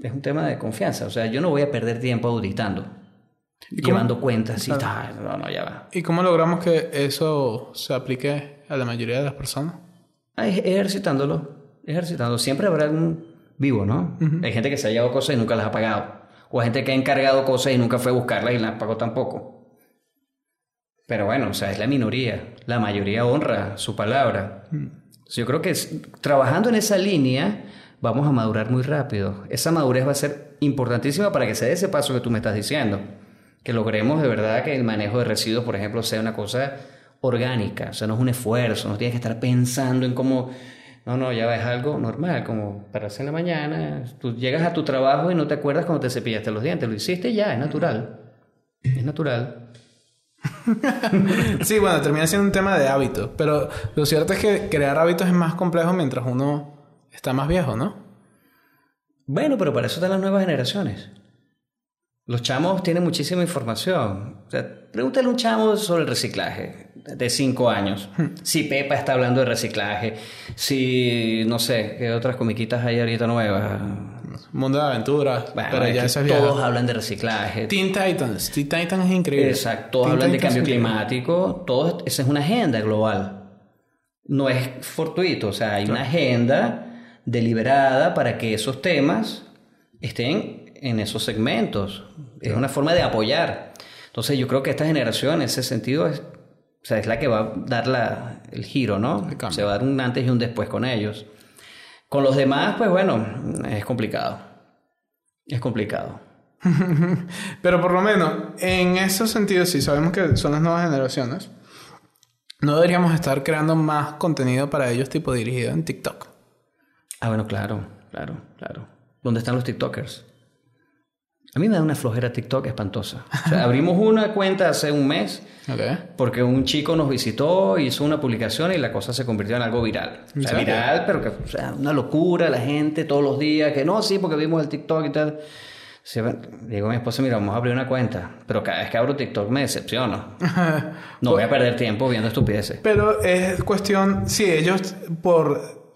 Es un tema de confianza. O sea, yo no voy a perder tiempo auditando, ¿Y cómo- llevando cuentas y tal. No, no, ya va. ¿Y cómo logramos que eso se aplique a la mayoría de las personas? Ah, ej- ejercitándolo, ejercitándolo. Siempre habrá algún vivo, ¿no? Hay gente que se ha llevado cosas y nunca las ha pagado. O gente que ha encargado cosas y nunca fue a buscarlas y las pagó tampoco. Pero bueno, o sea, es la minoría. La mayoría honra su palabra. Entonces, Yo creo que es- trabajando en esa línea vamos a madurar muy rápido. Esa madurez va a ser importantísima para que se dé ese paso que tú me estás diciendo. Que logremos de verdad que el manejo de residuos, por ejemplo, sea una cosa orgánica. O sea, no es un esfuerzo, no tienes que estar pensando en cómo... No, no, ya es algo normal, como pararse en la mañana, tú llegas a tu trabajo y no te acuerdas cuando te cepillaste los dientes, lo hiciste ya, es natural. Es natural. [LAUGHS] Sí, bueno, termina siendo un tema de hábitos. Pero lo cierto es que crear hábitos es más complejo mientras uno está más viejo, ¿no? Bueno, pero para eso están las nuevas generaciones. Los chamos tienen muchísima información. O sea, pregúntale a un chamo sobre el reciclaje de 5 años. Si Pepa está hablando de reciclaje. Si, no sé, qué otras comiquitas hay ahorita nuevas. Mundo de aventuras. Bueno, pero ya todos hablan de reciclaje. Teen Titans. Teen Titans es increíble. Exacto, todos Teen hablan de cambio climático. Todo, esa es una agenda global. No es fortuito, o sea, hay una agenda deliberada para que esos temas estén en esos segmentos. Es una forma de apoyar. Entonces yo creo que esta generación en ese sentido es, o sea, es la que va a dar la- el giro, ¿no? El. Se va a dar un antes y un después con ellos. Con los demás, pues bueno, es complicado. Es complicado. [LAUGHS] Pero por lo menos, en ese sentido, sí sabemos que son las nuevas generaciones. No deberíamos estar creando más contenido para ellos, tipo dirigido en TikTok. Ah, bueno, claro, claro, claro. ¿Dónde están los TikTokers? A mí me da una flojera TikTok espantosa. O sea, abrimos una cuenta hace un mes porque un chico nos visitó, hizo una publicación y la cosa se convirtió en algo viral. O ¿En sea, viral, pero que, o sea, una locura, la gente todos los días, que no, sí, porque vimos el TikTok y tal. Digo a mi esposa, mira, vamos a abrir una cuenta. Pero cada vez que abro TikTok me decepciono. [LAUGHS] No voy a perder tiempo viendo estupideces. Pero es cuestión, sí, ellos por,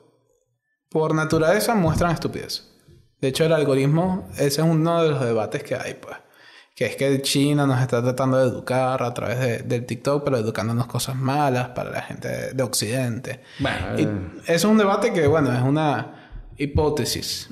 por naturaleza muestran estupidez. De hecho, el algoritmo, ese es uno de los debates que hay, pues. Que es que China nos está tratando de educar a través de- del TikTok, pero educándonos cosas malas para la gente de, de Occidente. Bueno, Y eso es un debate que, bueno, es una hipótesis.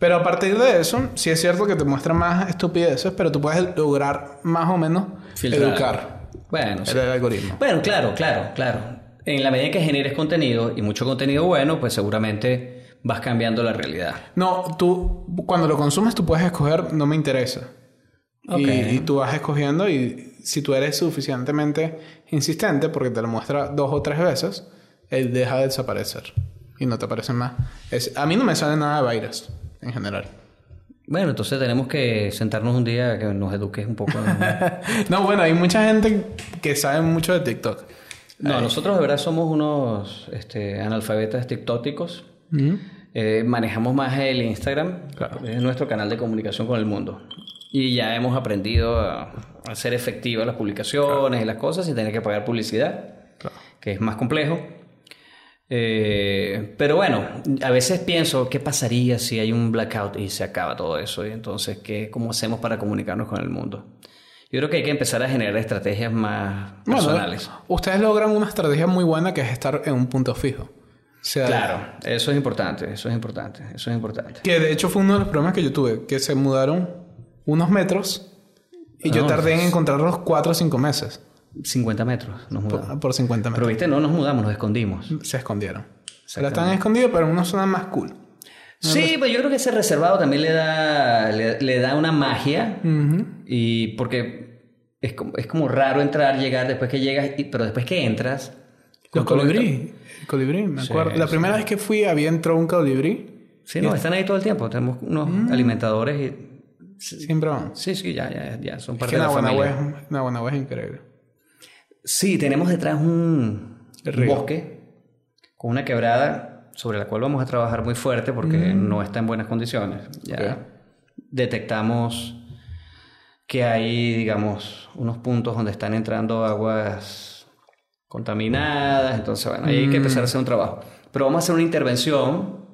Pero a partir de eso, sí es cierto que te muestra más estupideces, pero tú puedes lograr más o menos Filtrar. educar Bueno, sí. el algoritmo. Bueno, claro, claro, claro. En la medida que generes contenido y mucho contenido bueno, pues seguramente vas cambiando la realidad. No, tú cuando lo consumes tú puedes escoger no me interesa. Y- Ok. Y, tú vas escogiendo y si tú eres suficientemente insistente porque te lo muestra dos o tres veces, él deja de desaparecer y no te aparecen más. Es, a mí no me sale nada de virus en general. Bueno, entonces tenemos que sentarnos un día que nos eduques un poco. [LAUGHS] no, bueno, hay mucha gente que sabe mucho de TikTok. No, nosotros de verdad somos unos este, analfabetas tiktóticos. Eh, manejamos más el Instagram, es nuestro canal de comunicación con el mundo. Y ya hemos aprendido a hacer efectivas las publicaciones y las cosas sin tener que pagar publicidad, que es más complejo. Eh, pero bueno, a veces pienso, ¿qué pasaría si hay un blackout y se acaba todo eso? Y entonces, ¿qué, ¿cómo hacemos para comunicarnos con el mundo? Yo creo que hay que empezar a generar estrategias más personales. ustedes logran una estrategia muy buena que es estar en un punto fijo. Claro, eso es importante, eso es importante, eso es importante. Que de hecho fue uno de los problemas que yo tuve, que se mudaron unos metros y yo tardé en encontrarlos cuatro o cinco meses. 50 metros nos mudamos. Por, 50 metros. Pero viste, no nos mudamos, nos escondimos. Se escondieron. Ahora están escondidos, pero en una zona más cool. Sí, pues yo creo que ese reservado también le da, le, da una magia. Y porque es como, es como raro entrar, llegar después que llegas, pero después que entras. El colibrí. El colibrí, me acuerdo. La primera vez que fui había entrado un colibrí. Sí, no, están ahí todo el tiempo. Tenemos unos mm. alimentadores y. Siempre van. Sí, sí, ya, ya, ya. Son parte de la familia. una buena web increíble. Sí, tenemos detrás un, bosque con una quebrada sobre la cual vamos a trabajar muy fuerte porque mm. no está en buenas condiciones. Ya detectamos que hay, digamos, unos puntos donde están entrando aguas contaminadas, entonces, bueno, hay que empezar a hacer un trabajo. Pero vamos a hacer una intervención,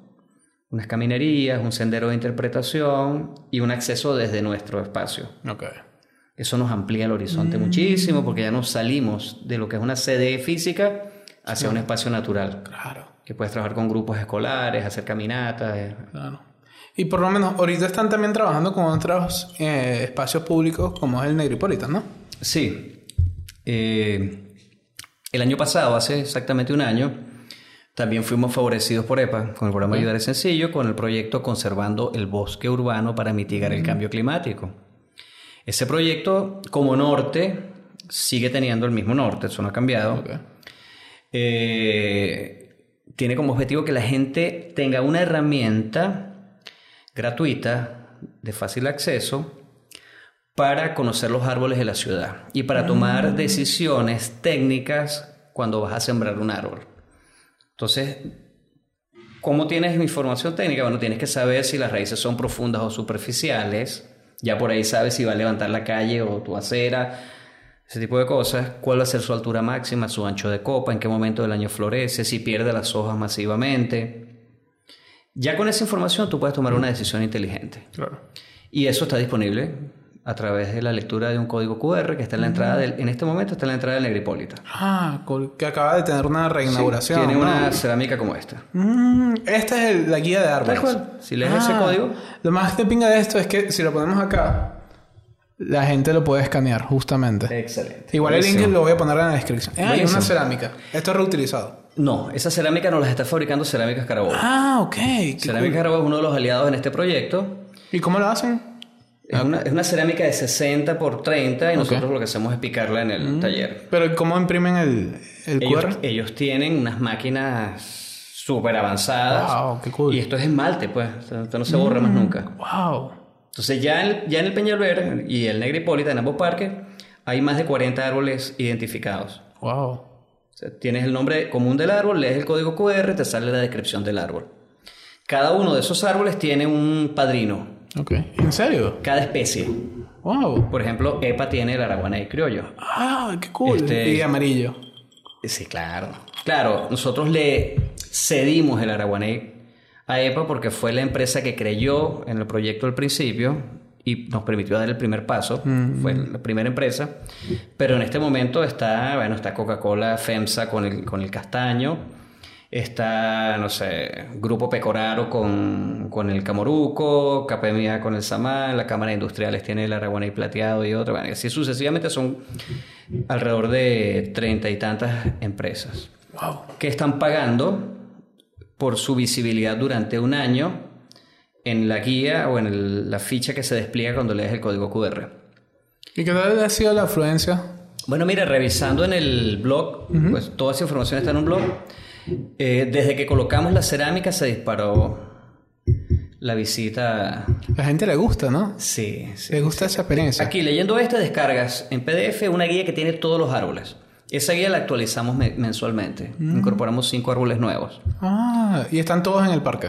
unas caminerías, un sendero de interpretación y un acceso desde nuestro espacio. Okay. Eso nos amplía el horizonte mm. muchísimo porque ya nos salimos de lo que es una sede física hacia un espacio natural. Claro. Que puedes trabajar con grupos escolares, hacer caminatas. Eh. Claro. Y por lo menos ahorita están también trabajando con otros eh, espacios públicos como es el Negripolitan, ¿no? Sí. Eh, el año pasado, hace exactamente un año, también fuimos favorecidos por EPA con el programa Ayudar es Sencillo, con el proyecto Conservando el Bosque Urbano para mitigar el cambio climático. Ese proyecto, como norte, sigue teniendo el mismo norte, eso no ha cambiado. Eh, tiene como objetivo que la gente tenga una herramienta gratuita, de fácil acceso, para conocer los árboles de la ciudad y para tomar ah. decisiones técnicas cuando vas a sembrar un árbol. Entonces, ¿cómo tienes información técnica? Bueno, tienes que saber si las raíces son profundas o superficiales ya por ahí sabes si va a levantar la calle o tu acera, ese tipo de cosas. ¿Cuál va a ser su altura máxima, su ancho de copa, en qué momento del año florece, si pierde las hojas masivamente. Ya con esa información tú puedes tomar una decisión inteligente. Claro. Y eso está disponible a través de la lectura de un código QR que está en la entrada del, en este momento está en la entrada del Negripólita. Ah, que acaba de tener una reinauguración. tiene una cerámica como esta. Mm, esta es la guía de árboles. Si lees ese ah, código. Lo más que pinga de esto es que si lo ponemos acá, la gente lo puede escanear, justamente. Excelente. Igual el link lo voy a poner en la descripción. Ah, hay una cerámica. Esto es reutilizado. No, esa cerámica no las está fabricando Cerámicas Carabobo. Ah, ok. Cerámicas Carabobo es uno de los aliados en este proyecto. ¿Y cómo lo hacen? Es, una, cerámica de 60 por 30 y nosotros lo que hacemos es picarla en el mm. taller. ¿Pero cómo imprimen el, el ellos, Ellos tienen unas máquinas súper avanzadas. Wow, qué cool. Y esto es esmalte, pues. Esto no se borra más mm, nunca. Wow. Entonces ya en, ya en el Peñalver y el Negripólita, en ambos parques, hay más de 40 árboles identificados. Wow. O sea, tienes el nombre común del árbol, lees el código QR, te sale la descripción del árbol. Cada uno de esos árboles tiene un padrino. Ok. ¿En serio? Cada especie. Wow. Por ejemplo, EPA tiene el araguaney criollo. Ah, qué cool. Este, y amarillo. Sí, claro. Claro, nosotros le cedimos el araguaney a EPA porque fue la empresa que creyó en el proyecto al principio y nos permitió dar el primer paso. Mm. Fue la primera empresa. Pero en este momento está, bueno, está Coca-Cola, FEMSA con el, con el castaño Está, no sé, Grupo Pecoraro con, con el Camoruco, KPMA con el Samán, la Cámara de Industriales tiene el Araguaney Plateado y otra. Bueno, así sucesivamente son alrededor de treinta y tantas empresas que están pagando por su visibilidad durante un año en la guía o en la ficha que se despliega cuando lees el código QR. ¿Y qué tal ha sido la afluencia? Bueno, mira, revisando en el blog, pues toda esa información está en un blog. Eh, desde que colocamos la cerámica se disparó la visita. La gente le gusta, ¿no? Sí, sí. Le gusta esa experiencia. Aquí leyendo este descargas en PDF una guía que tiene todos los árboles. Esa guía la actualizamos me- mensualmente. Incorporamos cinco árboles nuevos. Ah, y están todos en el parque.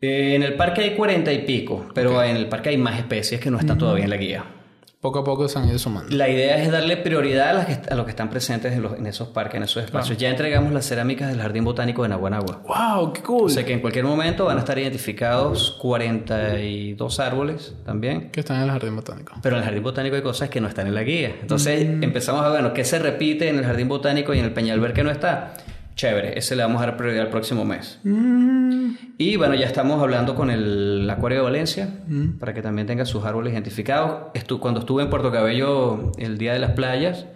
Eh, en el parque hay cuarenta y pico, pero en el parque hay más especies que no están todavía en la guía. Poco a poco se han ido sumando. La idea es darle prioridad a, las que- a los que están presentes en, los- en esos parques, en esos espacios. Ya entregamos las cerámicas del Jardín Botánico de Naguanagua. ¡Wow! ¡Qué cool! O sea que en cualquier momento van a estar identificados 42 árboles también. Que están en el jardín botánico. Pero en el Jardín Botánico hay cosas que no están en la guía. Entonces empezamos a ver, bueno, ¿qué se repite en el Jardín Botánico y en el Peñalver que no está? Chévere, ese le vamos a dar prioridad el próximo mes. Y bueno, ya estamos hablando con el Acuario de Valencia para que también tenga sus árboles identificados. Estu- cuando estuve en Puerto Cabello el día de las playas,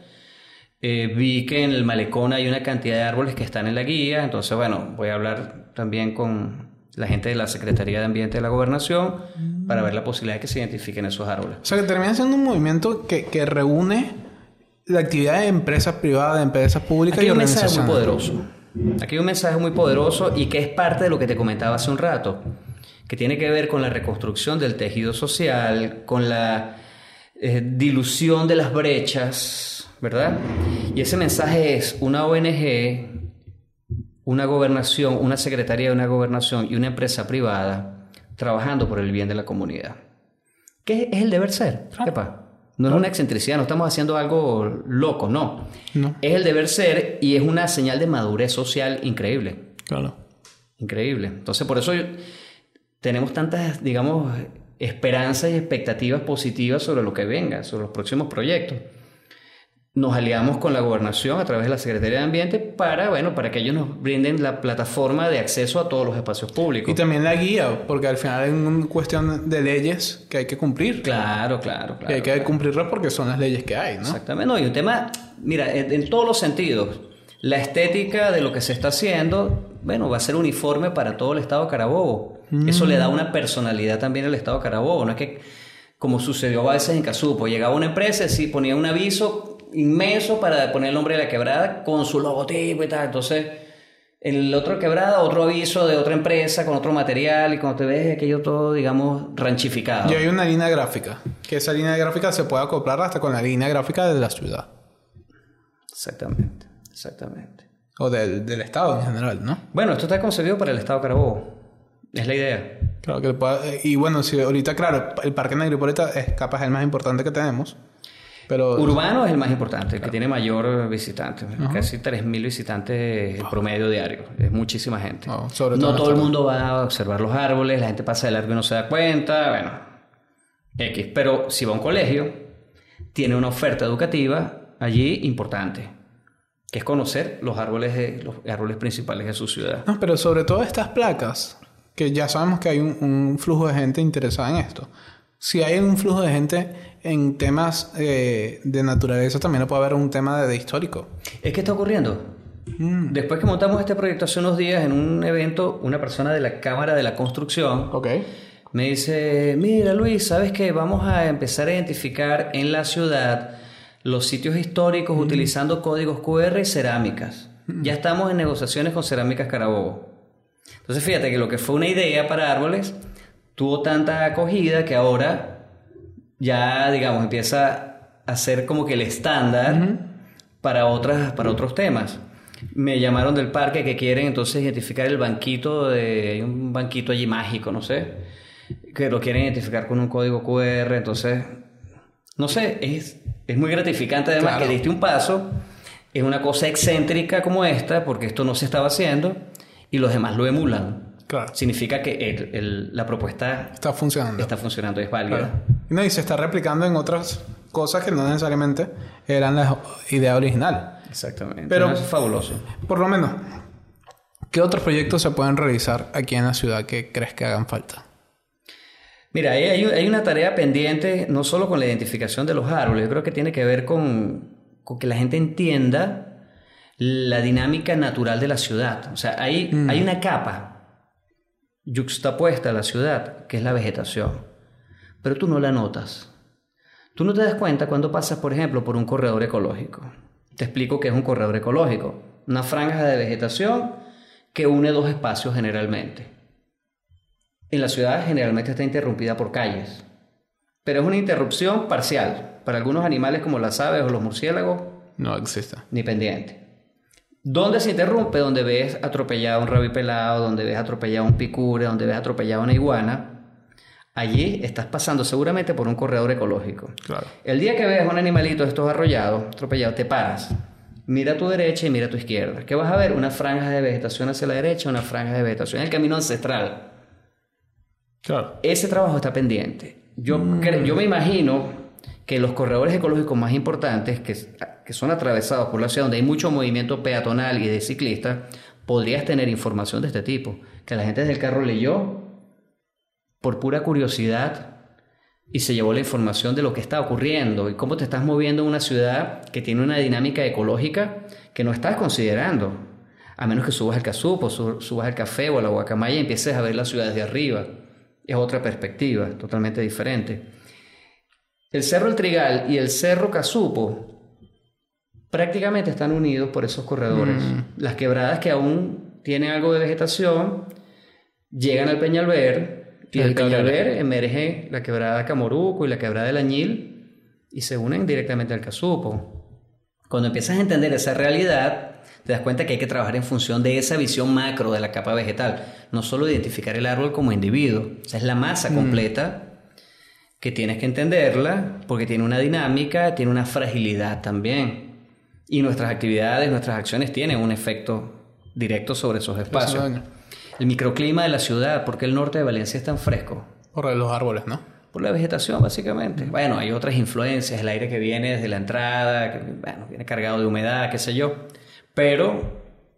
eh, vi que en el malecón hay una cantidad de árboles que están en la guía. Entonces, bueno, voy a hablar también con la gente de la Secretaría de Ambiente de la Gobernación para ver la posibilidad de que se identifiquen esos árboles. O sea, que termina siendo un movimiento que, que reúne la actividad de empresas privadas, de empresas públicas Aquí y hay un mensaje muy organizaciones. poderoso. Aquí hay un mensaje muy poderoso y que es parte de lo que te comentaba hace un rato, que tiene que ver con la reconstrucción del tejido social, con la eh, dilución de las brechas, ¿verdad? Y ese mensaje es una ONG, una gobernación, una secretaría de una gobernación y una empresa privada trabajando por el bien de la comunidad. ¿Qué es el deber ser? Epa, No es una excentricidad, no estamos haciendo algo loco, no. No. Es el deber ser y es una señal de madurez social increíble. Claro. Increíble. Entonces, por eso tenemos tantas, digamos, esperanzas y expectativas positivas sobre lo que venga, sobre los próximos proyectos. Nos aliamos con la gobernación a través de la Secretaría de Ambiente para, bueno, para que ellos nos brinden la plataforma de acceso a todos los espacios públicos. Y también la guía, porque al final es una cuestión de leyes que hay que cumplir. Claro, claro, claro. y hay que claro. cumplirlas porque son las leyes que hay, ¿no? Exactamente, no, y un tema, mira, en, en todos los sentidos, la estética de lo que se está haciendo, bueno, va a ser uniforme para todo el Estado de Carabobo. Eso le da una personalidad también al Estado de Carabobo, no es que, como sucedió a veces en Casupo, llegaba una empresa y ponía un aviso inmenso para poner el nombre de la quebrada con su logotipo y tal, entonces... En el otro quebrada, otro aviso de otra empresa con otro material y cuando te ves aquello todo, digamos, ranchificado. Y hay una línea gráfica, que esa línea gráfica se puede acoplar hasta con la línea gráfica de la ciudad. Exactamente, exactamente. O del, del estado en general, ¿no? Bueno, esto está concebido para el Estado Carabobo. Es la idea. Claro que pueda- y bueno, si ahorita, claro, el Parque Negripoleta es capaz el más importante que tenemos. Pero Urbano es el más importante, el que tiene mayor visitantes. Casi 3.000 visitantes en promedio diario. Es muchísima gente. Oh, sobre no todo el mundo va a observar los árboles, la gente pasa de largo y no se da cuenta. Bueno, X. Pero si va a un colegio, tiene una oferta educativa allí importante, que es conocer los árboles, de, los árboles principales de su ciudad. No, pero sobre todo estas placas, que ya sabemos que hay un, un flujo de gente interesada en esto. Si hay un flujo de gente en temas eh, de naturaleza, también lo puede haber un tema de, de histórico. Es que está ocurriendo. Mm. Después que montamos este proyecto hace unos días en un evento, una persona de la Cámara de la Construcción me dice, mira Luis, ¿sabes qué? Vamos a empezar a identificar en la ciudad los sitios históricos utilizando códigos QR y cerámicas. Ya estamos en negociaciones con Cerámicas Carabobo. Entonces fíjate que lo que fue una idea para árboles tuvo tanta acogida que ahora ya, digamos, empieza a ser como que el estándar para, otras, para otros temas. Me llamaron del parque que quieren entonces identificar el banquito de hay un banquito allí mágico, no sé, que lo quieren identificar con un código QR, entonces no sé, es, es muy gratificante además Claro. que diste un paso, es una cosa excéntrica como esta, porque esto no se estaba haciendo y los demás lo emulan. Claro. Significa que el- el- la propuesta Está funcionando. está funcionando, es válida. Claro. Y no, y se está replicando en otras cosas que no necesariamente eran la idea original. Exactamente. Pero- es fabuloso. Por lo menos, ¿qué otros proyectos se pueden realizar aquí en la ciudad que crees que hagan falta? Mira, hay, hay- una tarea pendiente no solo con la identificación de los árboles, yo creo que tiene que ver con, con que la gente entienda la dinámica natural de la ciudad. O sea, hay, hay una capa yuxtapuesta a la ciudad, que es la vegetación, pero tú no la notas. Tú no te das cuenta cuando pasas, por ejemplo, por un corredor ecológico. Te explico qué es un corredor ecológico. Una franja de vegetación que une dos espacios generalmente. en la ciudad generalmente está interrumpida por calles. Pero es una interrupción parcial. Para algunos animales como las aves o los murciélagos, No existe. ni pendiente. ¿Dónde se interrumpe? Donde ves atropellado un rabipelado, donde ves atropellado un picure, donde ves atropellado una iguana. Allí estás pasando seguramente por un corredor ecológico. Claro. El día que veas un animalito de estos arrollados, atropellado, te paras. Mira a tu derecha y mira a tu izquierda. ¿Qué vas a ver? Una franja de vegetación hacia la derecha, una franja de vegetación. El camino ancestral. Claro. Ese trabajo está pendiente. Yo, cre- yo me imagino que los corredores ecológicos más importantes, que, que son atravesados por la ciudad, donde hay mucho movimiento peatonal y de ciclistas, podrías tener información de este tipo. Que la gente desde el carro leyó por pura curiosidad y se llevó la información de lo que está ocurriendo y cómo te estás moviendo en una ciudad que tiene una dinámica ecológica que no estás considerando. A menos que subas al Casupo, su- subas al Café o a la Guacamaya y empieces a ver la ciudad desde arriba. Es otra perspectiva, totalmente diferente. El Cerro El Trigal y el Cerro Casupo prácticamente están unidos por esos corredores. Las quebradas que aún tienen algo de vegetación llegan al Peñalver y El del. Peñalver emerge la quebrada Camoruco y la quebrada del Añil y se unen directamente al Casupo. Cuando empiezas a entender esa realidad, te das cuenta que hay que trabajar en función de esa visión macro de la capa vegetal, no solo identificar el árbol como individuo, o es la masa completa que tienes que entenderla porque tiene una dinámica, tiene una fragilidad también. Y nuestras actividades, nuestras acciones tienen un efecto directo sobre esos espacios. El microclima de la ciudad, ¿por qué el norte de Valencia es tan fresco? Por los árboles, ¿no? Por la vegetación, básicamente. Bueno, hay otras influencias, el aire que viene desde la entrada, que bueno, viene cargado de humedad, qué sé yo. Pero,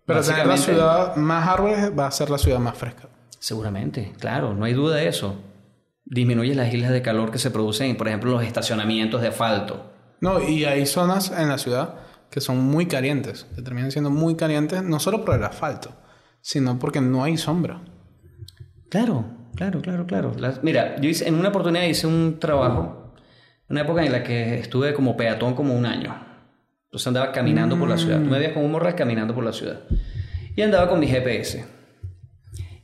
Pero tener la ciudad más árboles va a ser la ciudad más fresca. Seguramente, claro, no hay duda de eso. Disminuye las islas de calor que se producen, por ejemplo, los estacionamientos de asfalto. No, y hay zonas en la ciudad que son muy calientes, que terminan siendo muy calientes no solo por el asfalto, sino porque no hay sombra. Claro, claro, claro, claro. Las- mira, yo hice, en una oportunidad hice un trabajo, una época en la que estuve como peatón como un año. Entonces andaba caminando por la ciudad. Tú me veías como un morral caminando por la ciudad. Y andaba con mi GPS.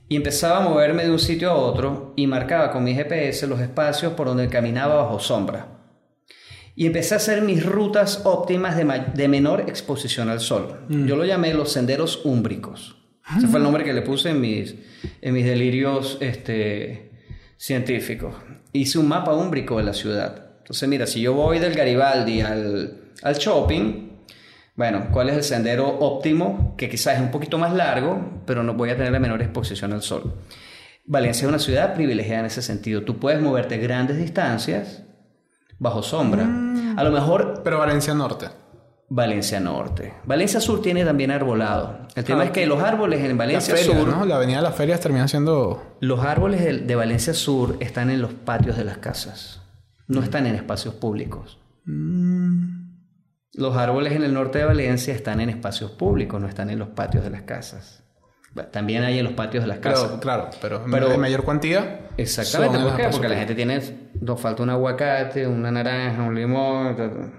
Y empezaba a moverme de un sitio a otro y marcaba con mi GPS los espacios por donde caminaba bajo sombra. Y empecé a hacer mis rutas óptimas de, de menor exposición al sol. Yo lo llamé los senderos úmbricos. Ese fue el nombre que le puse en mis, en mis delirios este, científicos. Hice un mapa úmbrico de la ciudad. Entonces, mira, si yo voy del Garibaldi al, al shopping, bueno, ¿cuál es el sendero óptimo? Que quizás es un poquito más largo, pero no voy a tener la menor exposición al sol. Valencia es una ciudad privilegiada en ese sentido. Tú puedes moverte grandes distancias bajo sombra. A lo mejor Pero Valencia Norte. Valencia Norte. Valencia Sur tiene también arbolado. El tema Ah, es que los árboles en La Valencia feria, Sur, ¿no? La avenida de las ferias termina siendo... los árboles de, de Valencia Sur están en los patios de las casas. No están en espacios públicos. Los árboles en el norte de Valencia están en espacios públicos, no están en los patios de las casas. También hay en los patios de las casas. Claro, claro, pero, Pero- en mayor cuantía. Exactamente, Porque la gente tiene, nos falta un aguacate, una naranja, un limón. ta, ta. Es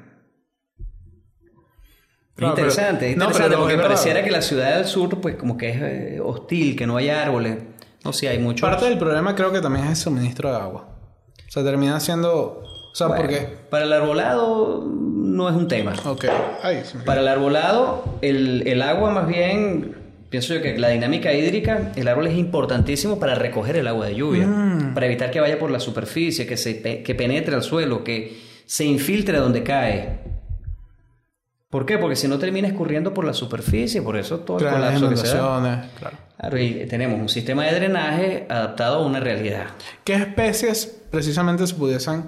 Claro, pero- interesante, es interesante pero porque verdad. pareciera que la ciudad del sur, pues como que es eh, hostil, que no hay árboles. No, sí hay muchos. Parte del problema creo que también es el suministro de agua. O sea, termina siendo... O sea, Bueno, porque... Para el arbolado no es un tema. Ok. Se me- Para el arbolado, el, el agua más bien, pienso yo que la dinámica hídrica, el árbol es importantísimo para recoger el agua de lluvia, Mm. para evitar que vaya por la superficie, que, se, que penetre al suelo, que se infiltre donde cae. ¿Por qué? Porque si no termina escurriendo por la superficie, por eso todo el Claro, las colapso que se da. claro. Claro, y tenemos un sistema de drenaje adaptado a una realidad. ¿Qué especies precisamente se pudiesen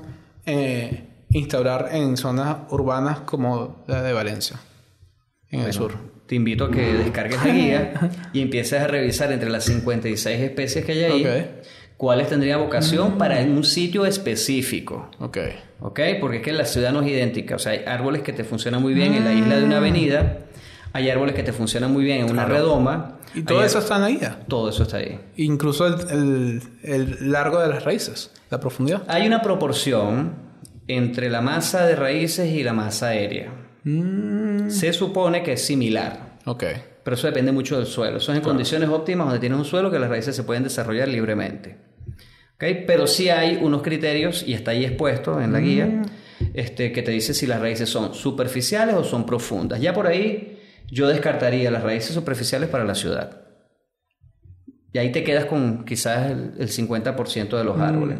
eh, instaurar en zonas urbanas como la de Valencia, en el sur? Te invito a que descargues la guía [LAUGHS] y empieces a revisar entre las 56 especies que hay ahí, cuáles tendrían vocación para un sitio específico. Ok. ¿Ok? Porque es que la ciudad no es idéntica. O sea, hay árboles que te funcionan muy bien en la isla de una avenida, hay árboles que te funcionan muy bien en una redoma. Y todo eso está isla. Todo eso está ahí. Incluso el, el- el largo de las raíces, la profundidad. Hay una proporción entre la masa de raíces y la masa aérea. Mm, Se supone que es similar. ok. Pero eso depende mucho del suelo. Eso es en condiciones óptimas donde tienes un suelo que las raíces se pueden desarrollar libremente. ¿Ok? Pero sí hay unos criterios, y está ahí expuesto en la guía, este, que te dice si las raíces son superficiales o son profundas. Ya por ahí yo descartaría las raíces superficiales para la ciudad. Y ahí te quedas con quizás el, el 50% de los árboles.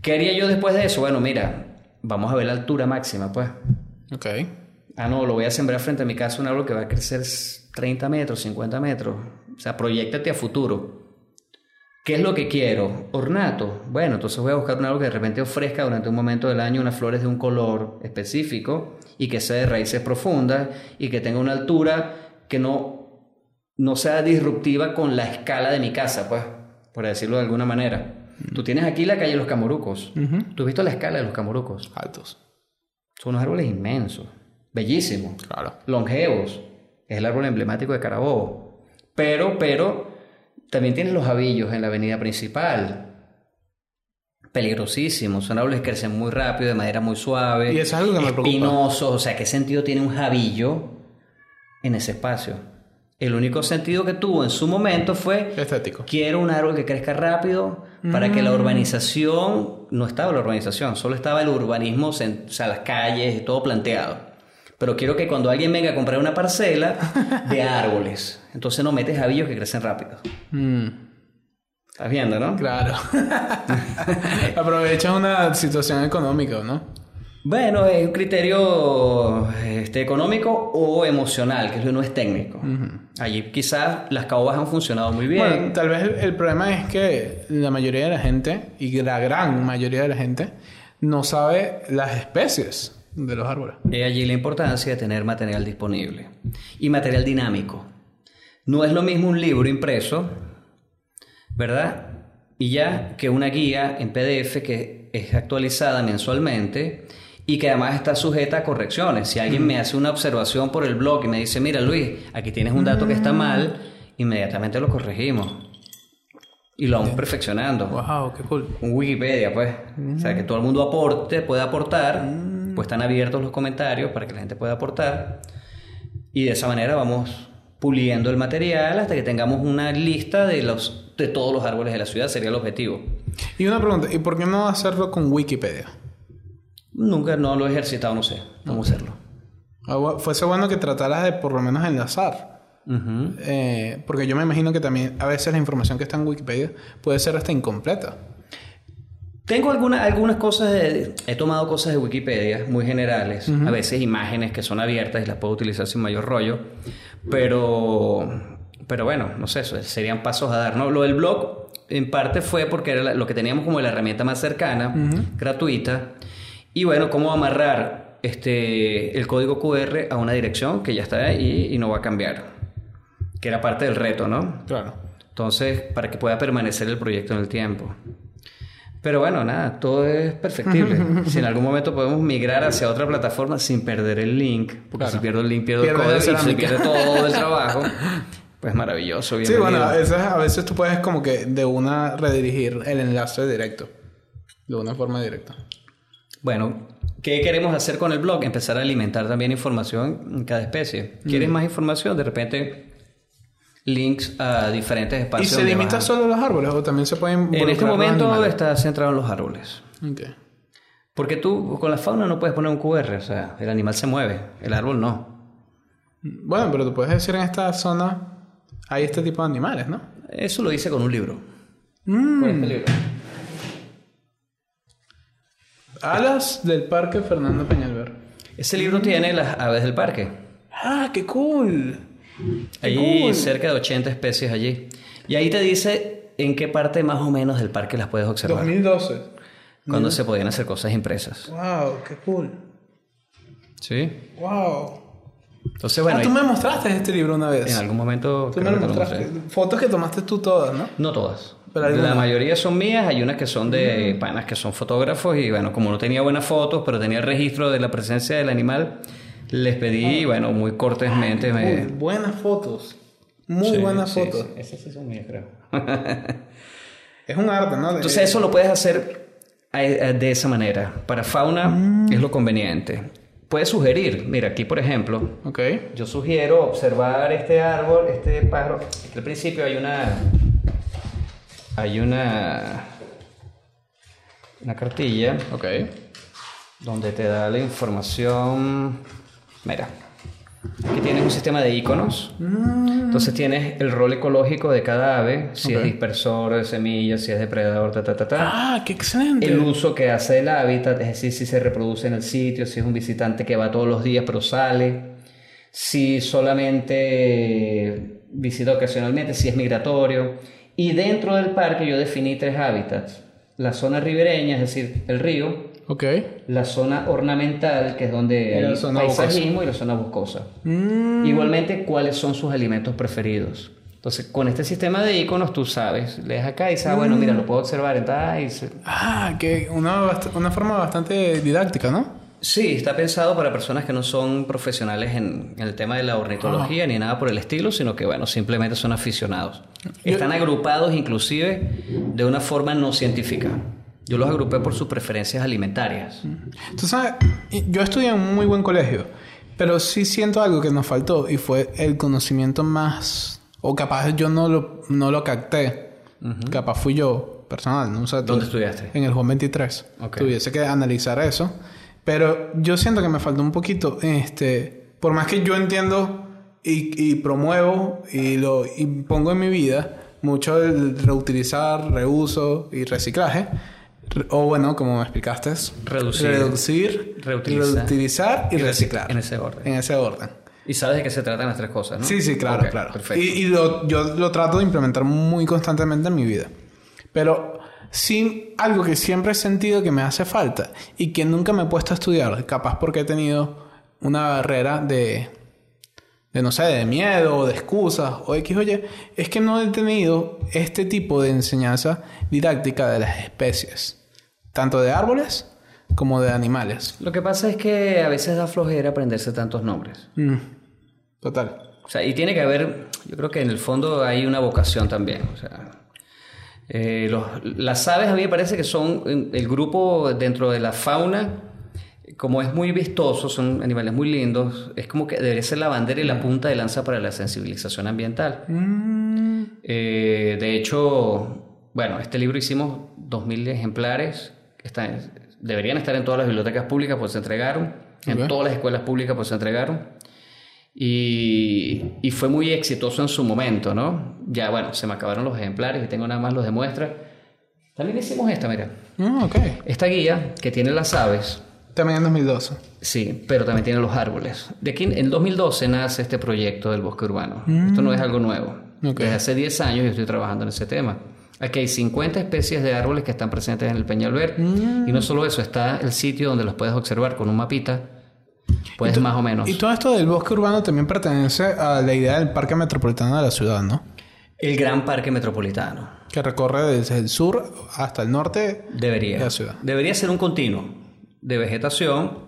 ¿Qué haría yo después de eso? Bueno, mira, vamos a ver la altura máxima, pues. Ok. Ah, no, lo voy a sembrar frente a mi casa un árbol que va a crecer 30 metros, 50 metros. O sea, proyectate a futuro. ¿Qué es lo que quiero? Ornato. Bueno, entonces voy a buscar un árbol que de repente ofrezca durante un momento del año unas flores de un color específico y que sea de raíces profundas y que tenga una altura que no, no sea disruptiva con la escala de mi casa, pues, por decirlo de alguna manera. Tú tienes aquí la calle de los Camorucos. ¿Tú has visto la escala de los Camorucos? Altos. Son unos árboles inmensos, bellísimos, Claro. longevos. Es el árbol emblemático de Carabobo. Pero, pero, también tienes los avillos en la avenida principal. Peligrosísimos. Son árboles que crecen muy rápido, de madera muy suave. Y eso es algo que me preocupa. Espinosos. O sea, ¿qué sentido tiene un jabillo en ese espacio? El único sentido que tuvo en su momento fue Estético. Quiero un árbol que crezca rápido para que la Mm. urbanización, no estaba la urbanización, solo estaba el urbanismo, o sea, las calles y todo planteado. Pero quiero que cuando alguien venga a comprar una parcela [LAUGHS] de árboles, entonces no metes jabillos que crecen rápido. Mm, ¿Estás viendo, no? claro. [LAUGHS] Aprovechas una situación económica, ¿no? Bueno, es un criterio este, económico o emocional, que no es técnico. Allí quizás las caobas han funcionado muy bien. Bueno, tal vez el, el problema es que la mayoría de la gente, y la gran mayoría de la gente, no sabe las especies de los árboles. Es allí la importancia de tener material disponible y material dinámico. No es lo mismo un libro impreso, ¿verdad? Y ya que una guía en PDF que es actualizada mensualmente y que además está sujeta a correcciones. Si alguien me hace una observación por el blog y me dice, mira Luis, aquí tienes un dato que está mal, inmediatamente lo corregimos y lo vamos perfeccionando Wow, qué cool. un Wikipedia, pues. O sea, que todo el mundo aporte, pueda aportar. Pues están abiertos los comentarios para que la gente pueda aportar. Y de esa manera vamos puliendo el material hasta que tengamos una lista de, los, de todos los árboles de la ciudad, sería el objetivo. Y una pregunta, ¿y por qué no hacerlo con Wikipedia? Nunca no lo he ejercitado, no sé cómo hacerlo. Ah, Fuese bueno que trataras de por lo menos enlazar. Eh, porque yo me imagino que también a veces la información que está en Wikipedia puede ser hasta incompleta. Tengo alguna- algunas cosas, de- he tomado cosas de Wikipedia muy generales, a veces imágenes que son abiertas y las puedo utilizar sin mayor rollo, pero, pero bueno, no sé, serían pasos a dar. ¿no? Lo del blog en parte fue porque era lo que teníamos como la herramienta más cercana, gratuita, y bueno, cómo amarrar este, el código QR a una dirección que ya está ahí y no va a cambiar, que era parte del reto, ¿no? Claro. Entonces, para que pueda permanecer el proyecto en el tiempo. Pero bueno, nada, todo es perfectible. [LAUGHS] si en algún momento podemos migrar hacia otra plataforma sin perder el link, porque Claro. si pierdo el link, pierdo el código y se pierde todo el [LAUGHS] trabajo, pues maravilloso. Sí, bienvenido. bueno, a veces, a veces tú puedes como que de una redirigir el enlace directo. De una forma directa. Bueno, ¿qué queremos hacer con el blog? Empezar a alimentar también información en cada especie. ¿Quieres más información? De repente, links a diferentes ¿Y espacios. se donde limita solo a los árboles o también se pueden En este momento está centrado en los árboles. Ok. Porque tú con la fauna no puedes poner un QR, o sea, el animal se mueve, el árbol no. Bueno, pero tú puedes decir en esta zona hay este tipo de animales, ¿no? Eso lo hice con un libro. Mm. Con este libro. Alas del Parque Fernando Peñalver. Ese libro tiene las aves del parque. ¡Ah, qué cool! Hay cool. cerca de 80 especies allí. Y ahí te dice en qué parte más o menos del parque las puedes observar. 2012. Cuando se podían hacer cosas impresas. ¡Wow, qué cool! ¿Sí? ¡Wow! Entonces, bueno, ah, tú me mostraste este libro una vez. en algún momento... Tú me lo lo mostraste. mostré. Fotos que tomaste tú todas, ¿no? No todas. Pero la mayoría son mías, hay unas que son de panas que son fotógrafos y bueno, como no tenía buenas fotos, pero tenía el registro de la presencia del animal, les pedí, bueno, muy cortésmente me... Uy, buenas fotos. Muy Sí, buenas sí, fotos. sí. Esas sí son mías, creo. [LAUGHS] Es un arte, ¿no? De- Entonces eso lo puedes hacer a- a- de esa manera. Para fauna Mm. es lo conveniente. Puedes sugerir, mira, aquí por ejemplo, Ok. yo sugiero observar este árbol, este pájaro. Aquí al principio hay una. Hay una. una cartilla Ok. donde te da la información. Mira, aquí tienes un sistema de iconos. Entonces tienes el rol ecológico de cada ave, si es dispersor de semillas, si es depredador, ta, ta, ta, ta. Ah, qué excelente. El uso que hace el hábitat, es decir, si se reproduce en el sitio, si es un visitante que va todos los días pero sale, si solamente visita ocasionalmente, si es migratorio. Y dentro del parque yo definí tres hábitats. La zona ribereña, es decir, el río, Ok. la zona ornamental, que es donde hay paisajismo, y la zona boscosa. Mm, Igualmente, cuáles son sus alimentos preferidos. Entonces, con este sistema de iconos, tú sabes, lees acá y dices, ah, bueno, mira, lo puedo observar en tal, y se- Ah, que una, una forma bastante didáctica, ¿no? Sí, está pensado para personas que no son profesionales en, en el tema de la ornitología ni nada por el estilo, sino que, bueno, simplemente son aficionados. Están agrupados inclusive de una forma no científica. Yo los agrupé por sus preferencias alimentarias. Tú sabes, yo estudié en un muy buen colegio, pero sí siento algo que nos faltó y fue el conocimiento más, o capaz yo no lo, no lo capté, capaz fui yo personal, no sé. tú. ¿Dónde estudiaste? En el Juan 23. Ok. Tuviese que analizar eso, pero yo siento que me faltó un poquito, este, por más que yo entiendo y, y promuevo y lo y pongo en mi vida mucho el reutilizar, reuso y reciclaje. O bueno, como me explicaste, es Reducir. reducir, Reutilizar. reutilizar y, Y reci- reciclar. en ese orden. En ese orden. Y sabes de qué se tratan las tres cosas, ¿no? Sí, sí, claro, claro. Perfecto. Y, y lo- yo lo trato de implementar muy constantemente en mi vida. Pero sí, algo que siempre he sentido que me hace falta y que nunca me he puesto a estudiar, capaz porque he tenido una barrera de, de no sé, de miedo o de excusas o X o Y, es que no he tenido este tipo de enseñanza didáctica de las especies, tanto de árboles como de animales. Lo que pasa es que a veces da flojera aprenderse tantos nombres. Mm, Total. O sea, y tiene que haber, yo creo que en el fondo hay una vocación también. O sea, eh, los- las aves a mí me parece que son el grupo dentro de la fauna, como es muy vistoso, son animales muy lindos, es como que debería ser la bandera y la punta de lanza para la sensibilización ambiental. Mm, Eh, de hecho, bueno, este libro hicimos 2.000 ejemplares, están, deberían estar en todas las bibliotecas públicas, pues se entregaron, en todas las escuelas públicas, pues se entregaron. Y, y fue muy exitoso en su momento, ¿no? Ya, bueno, se me acabaron los ejemplares y tengo nada más los de muestra. También hicimos esta, mira. mm, ok. Esta guía que tiene las aves, También en 2012. sí, pero también tiene los árboles. De aquí en 2012 nace este proyecto del bosque urbano. Esto no es algo nuevo. Desde hace 10 años yo estoy trabajando en ese tema. Aquí hay 50 especies de árboles que están presentes en el Peñalver. Y no solo eso, está el sitio donde los puedes observar con un mapita. Puedes más o menos. Y todo esto del bosque urbano también pertenece a la idea del parque metropolitano de la ciudad, ¿no? El gran parque metropolitano. Que recorre desde el sur hasta el norte. Debería. De la ciudad. Debería ser un continuo de vegetación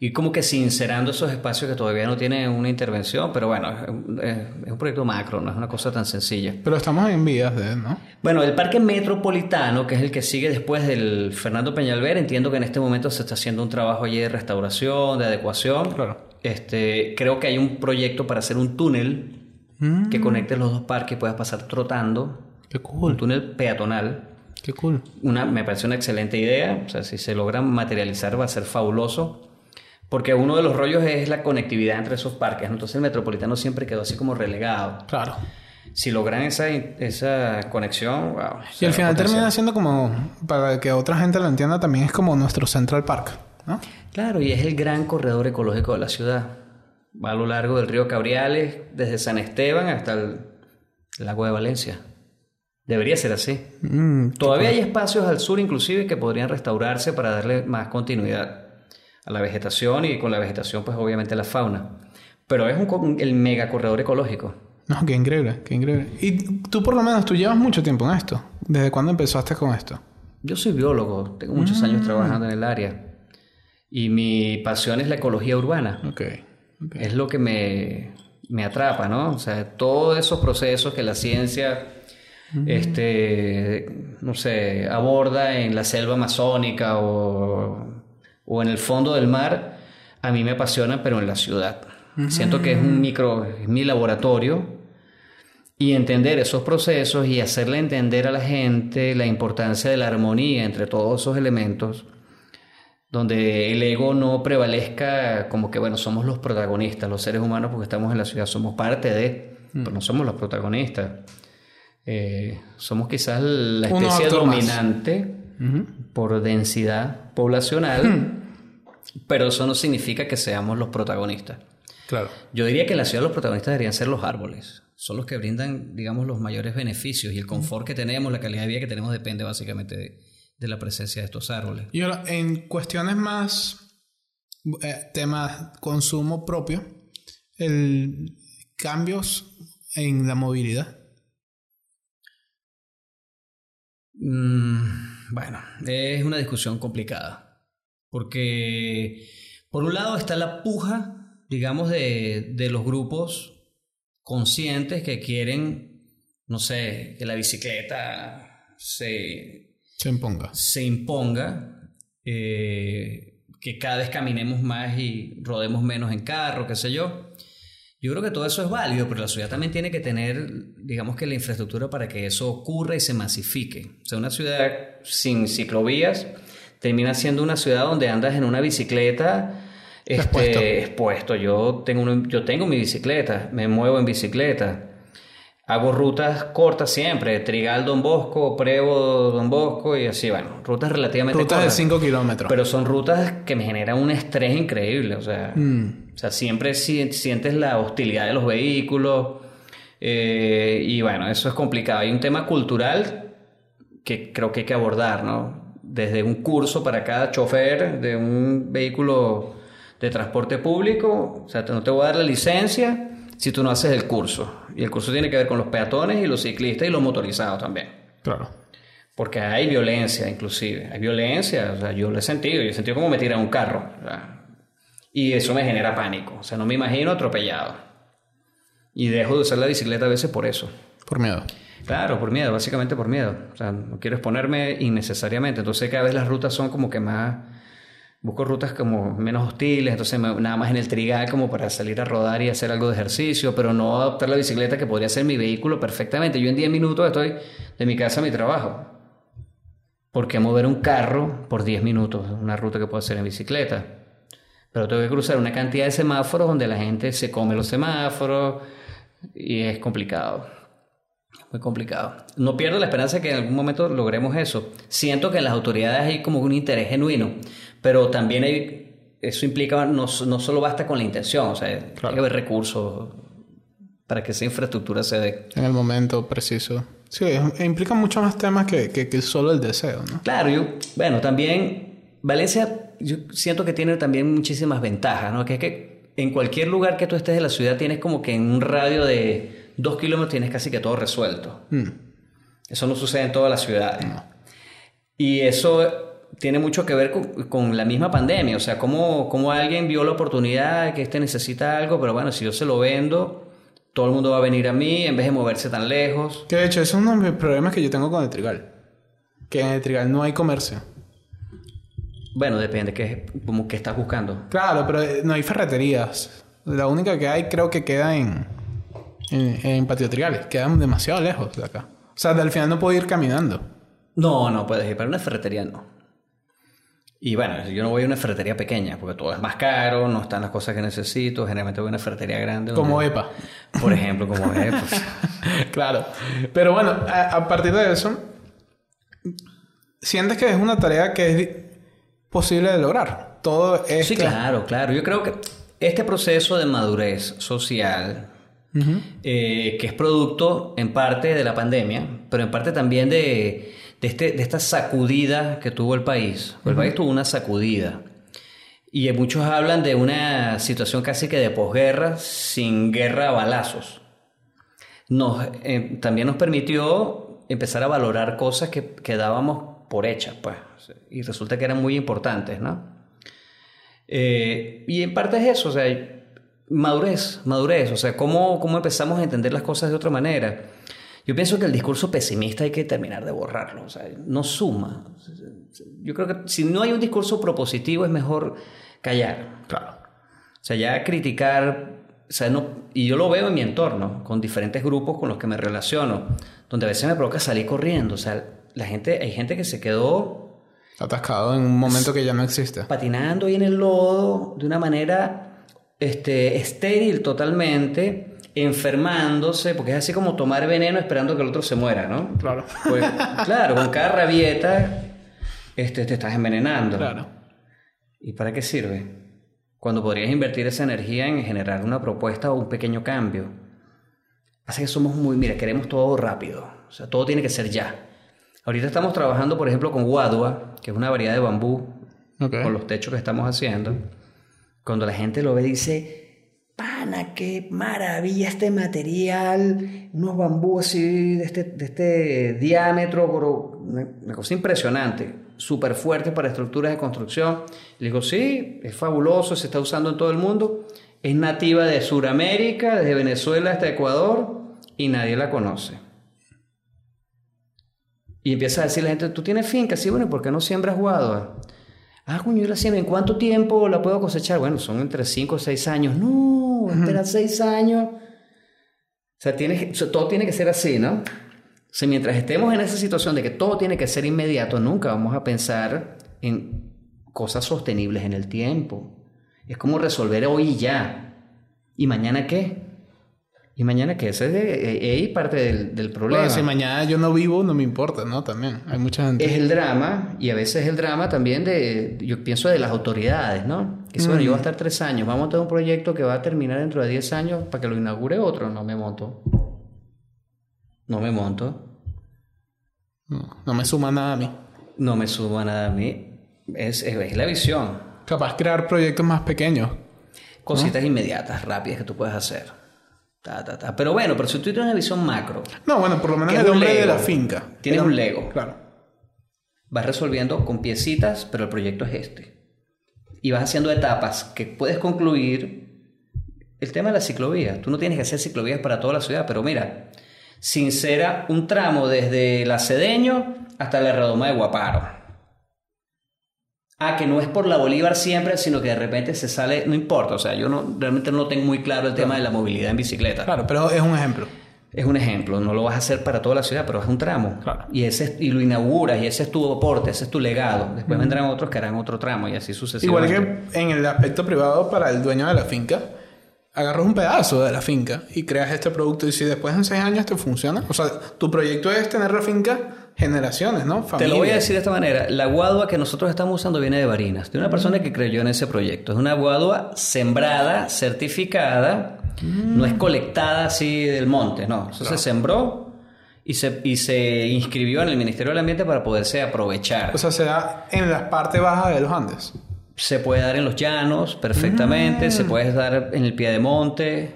y como que sincerando esos espacios que todavía no tienen una intervención, pero bueno, es, es- un proyecto macro, no es una cosa tan sencilla. Pero estamos en vías de, ¿no? Bueno, el parque metropolitano, que es el que sigue después del Fernando Peñalver, entiendo que en este momento se está haciendo un trabajo allí de restauración, de adecuación. Claro. Este, creo que hay un proyecto para hacer un túnel Mm, que conecte los dos parques y puedas pasar trotando. qué Un cool. túnel peatonal. Qué cool. Una, me parece una excelente idea. O sea, si se logra materializar va a ser fabuloso. Porque uno de los rollos es la conectividad entre esos parques. ¿no? Entonces el metropolitano siempre quedó así como relegado. Claro. Si logran esa, esa conexión, wow. Y al final potencial. termina siendo como, para que otra gente lo entienda, también es como nuestro Central Park, ¿no? Claro, y es el gran corredor ecológico de la ciudad. Va a lo largo del río Cabriales, desde San Esteban hasta el lago de Valencia. Debería ser así. Mm, Todavía hay espacios al sur inclusive que podrían restaurarse para darle más continuidad a la vegetación y con la vegetación pues obviamente la fauna. Pero es un, el mega corredor ecológico. no, qué increíble, qué increíble. Y tú por lo menos, tú llevas mucho tiempo en esto. ¿Desde cuándo empezaste con esto? Yo soy biólogo, tengo muchos años trabajando en el área y mi pasión es la ecología urbana. Ok. ok. Es lo que me, me atrapa, ¿no? O sea, todos esos procesos que la ciencia, este, no sé, aborda en la selva amazónica o, o en el fondo del mar, a mí me apasiona, pero en la ciudad. Siento que es un micro, es mi laboratorio y entender esos procesos y hacerle entender a la gente la importancia de la armonía entre todos esos elementos, donde el ego no prevalezca como que, bueno, somos los protagonistas, los seres humanos, porque estamos en la ciudad, somos parte de, pero no somos los protagonistas. Eh, somos quizás la especie dominante por densidad poblacional, pero eso no significa que seamos los protagonistas. Claro. Yo diría que en la ciudad los protagonistas deberían ser los árboles. Son los que brindan, digamos, los mayores beneficios y el confort que tenemos, la calidad de vida que tenemos depende básicamente de, la presencia de estos árboles. Y ahora, en cuestiones más, eh, temas consumo propio, el cambios en la movilidad. Mm, bueno, es una discusión complicada. Porque, por un lado, está la puja digamos, de, de los grupos conscientes que quieren, no sé, que la bicicleta se, se imponga. Se imponga eh, que cada vez caminemos más y rodemos menos en carro, qué sé yo. Yo creo que todo eso es válido, pero la ciudad también tiene que tener, digamos que la infraestructura para que eso ocurra y se masifique. O sea, una ciudad sin ciclovías termina siendo una ciudad donde andas en una bicicleta este, expuesto. Yo tengo, yo tengo mi bicicleta, me muevo en bicicleta. Hago rutas cortas siempre, Trigal Don Bosco, Prevo Don Bosco y así, bueno, rutas relativamente rutas cortas. de 5 kilómetros. Pero son rutas que me generan un estrés increíble, o sea, mm. O sea siempre sientes la hostilidad de los vehículos eh, y bueno, eso es complicado. Hay un tema cultural que creo que hay que abordar, ¿no? Desde un curso para cada chofer de un vehículo de transporte público, o sea, no te voy a dar la licencia si tú no haces el curso. Y el curso tiene que ver con los peatones y los ciclistas y los motorizados también. Claro. Porque hay violencia, inclusive. Hay violencia, o sea, yo lo he sentido. Yo he sentido como me tiran un carro. Y eso me genera pánico. O sea, no me imagino atropellado. Y dejo de usar la bicicleta a veces por eso. Por miedo. Claro, por miedo, básicamente por miedo. O sea, no quiero exponerme innecesariamente. Entonces cada vez las rutas son como que más busco rutas como menos hostiles, entonces nada más en el trigal como para salir a rodar y hacer algo de ejercicio, pero no adoptar la bicicleta que podría ser mi vehículo perfectamente. Yo en 10 minutos estoy de mi casa a mi trabajo. ¿Por qué mover un carro por 10 minutos? Una ruta que puedo hacer en bicicleta. Pero tengo que cruzar una cantidad de semáforos donde la gente se come los semáforos y es complicado. Muy complicado. No pierdo la esperanza de que en algún momento logremos eso. Siento que en las autoridades hay como un interés genuino pero también hay, eso implica, no, no solo basta con la intención, o sea, hay que haber recursos para que esa infraestructura se dé. En el momento preciso. Sí, implica mucho más temas que, que, solo el deseo, ¿no? Claro, yo, bueno, también Valencia, yo siento que tiene también muchísimas ventajas, ¿no? Que es que en cualquier lugar que tú estés de la ciudad tienes como que en un radio de dos kilómetros tienes casi que todo resuelto. Mm. Eso no sucede en todas las ciudades. Y eso tiene mucho que ver con, la misma pandemia, o sea, cómo, cómo, alguien vio la oportunidad que este necesita algo, pero bueno, si yo se lo vendo, todo el mundo va a venir a mí en vez de moverse tan lejos. Que de hecho, ese es uno de los problemas que yo tengo con el trigal, que en el trigal no hay comercio. Bueno, depende que como que estás buscando. Claro, pero eh, no hay ferreterías. La única que hay creo que queda en, en, en Patio Trigales. Quedan demasiado lejos de acá. O sea, al final no puedo ir caminando. No, no puedes ir. Para una ferretería no. Y bueno, yo no voy a una ferretería pequeña porque todo es más caro, no están las cosas que necesito. Generalmente voy a una ferretería grande. Como EPA. Por ejemplo, como [LAUGHS] EPA. claro. Pero bueno, a, partir de eso, ¿sientes que es una tarea que es posible de lograr? Todo es. Sí, claro, claro. Yo creo que este proceso de madurez social, eh, que es producto en parte de la pandemia, pero en parte también de de, este, de esta sacudida que tuvo el país. El país tuvo una sacudida. Y muchos hablan de una situación casi que de posguerra, sin guerra a balazos. Nos, eh, también nos permitió empezar a valorar cosas que, que dábamos por hechas, pues, y resulta que eran muy importantes, ¿no? Eh, y en parte es eso, o sea, madurez, madurez, o sea, cómo, cómo empezamos a entender las cosas de otra manera. Yo pienso que el discurso pesimista hay que terminar de borrarlo, o sea, no suma. Yo creo que si no hay un discurso propositivo es mejor callar. Claro. O sea, ya criticar o sea, no, y yo lo veo en mi entorno, con diferentes grupos con los que me relaciono, donde a veces me provoca salir corriendo. O sea, la gente, hay gente que se quedó atascado en un momento que ya no existe. Patinando ahí en el lodo de una manera este, estéril totalmente, enfermándose, porque es así como tomar veneno esperando que el otro se muera, ¿no? Claro. Pues, claro, con cada rabieta este, te estás envenenando. Claro. ¿Y para qué sirve? Cuando podrías invertir esa energía en generar una propuesta o un pequeño cambio. Así que somos muy, mira, queremos todo rápido. O sea, todo tiene que ser ya. Ahorita estamos trabajando, por ejemplo, con guadua, que es una variedad de bambú, con los techos que estamos haciendo. Cuando la gente lo ve, dice, pana, qué maravilla este material, unos bambú así de este, de este diámetro, una cosa impresionante súper fuerte para estructuras de construcción. Le digo, sí, es fabuloso, se está usando en todo el mundo. Es nativa de Sudamérica, desde Venezuela hasta Ecuador, y nadie la conoce. Y empieza a decir la gente, tú tienes finca, sí, bueno, ¿por qué no siembras guadua? Ah, coño, yo la siembro, ¿en cuánto tiempo la puedo cosechar? Bueno, son entre 5 o 6 años. No, espera 6 años. O sea, tiene, todo tiene que ser así, ¿no? Si mientras estemos en esa situación de que todo tiene que ser inmediato, nunca vamos a pensar en cosas sostenibles en el tiempo. Es como resolver hoy y ya. ¿Y mañana qué? ¿Y mañana qué? Ese es ahí parte del, del problema. Bueno, si mañana yo no vivo, no me importa, ¿no? También hay mucha gente. Es el drama, y a veces es el drama también de, yo pienso de las autoridades, ¿no? Que bueno, yo voy a estar tres años, vamos a tener un proyecto que va a terminar dentro de diez años para que lo inaugure otro, no me monto. No me monto. No, me suma nada a mí. No me suma nada a mí. Es, es, la visión. Capaz crear proyectos más pequeños. Cositas inmediatas, rápidas que tú puedes hacer. Ta, ta, ta. Pero bueno, pero si tú tienes una visión macro. No, bueno, por lo menos el hombre de la finca. Tienes un Lego. Claro. Vas resolviendo con piecitas, pero el proyecto es este. Y vas haciendo etapas que puedes concluir. El tema de la ciclovía. Tú no tienes que hacer ciclovías para toda la ciudad, pero mira, sincera un tramo desde la Cedeño hasta la redoma de Guaparo. Ah, que no es por la Bolívar siempre, sino que de repente se sale, no importa, o sea, yo no, realmente no tengo muy claro el tema de la movilidad en bicicleta. Claro, pero es un ejemplo. Es un ejemplo, no lo vas a hacer para toda la ciudad, pero es un tramo. Claro. Y, ese, y lo inauguras, y ese es tu aporte, ese es tu legado. Después vendrán otros que harán otro tramo y así sucesivamente. Igual que en el aspecto privado para el dueño de la finca, agarras un pedazo de la finca y creas este producto y si después en seis años te funciona, o sea, tu proyecto es tener la finca generaciones, ¿no? Te lo voy a decir de esta manera, la guadua que nosotros estamos usando viene de Barinas, de una persona que creyó en ese proyecto, es una guadua sembrada, certificada, no es colectada así del monte, no, eso se sembró y se, y se inscribió en el Ministerio del Ambiente para poderse aprovechar. O sea, se da en las partes bajas de los Andes se puede dar en los llanos perfectamente, se mm. puede dar en el pie de monte.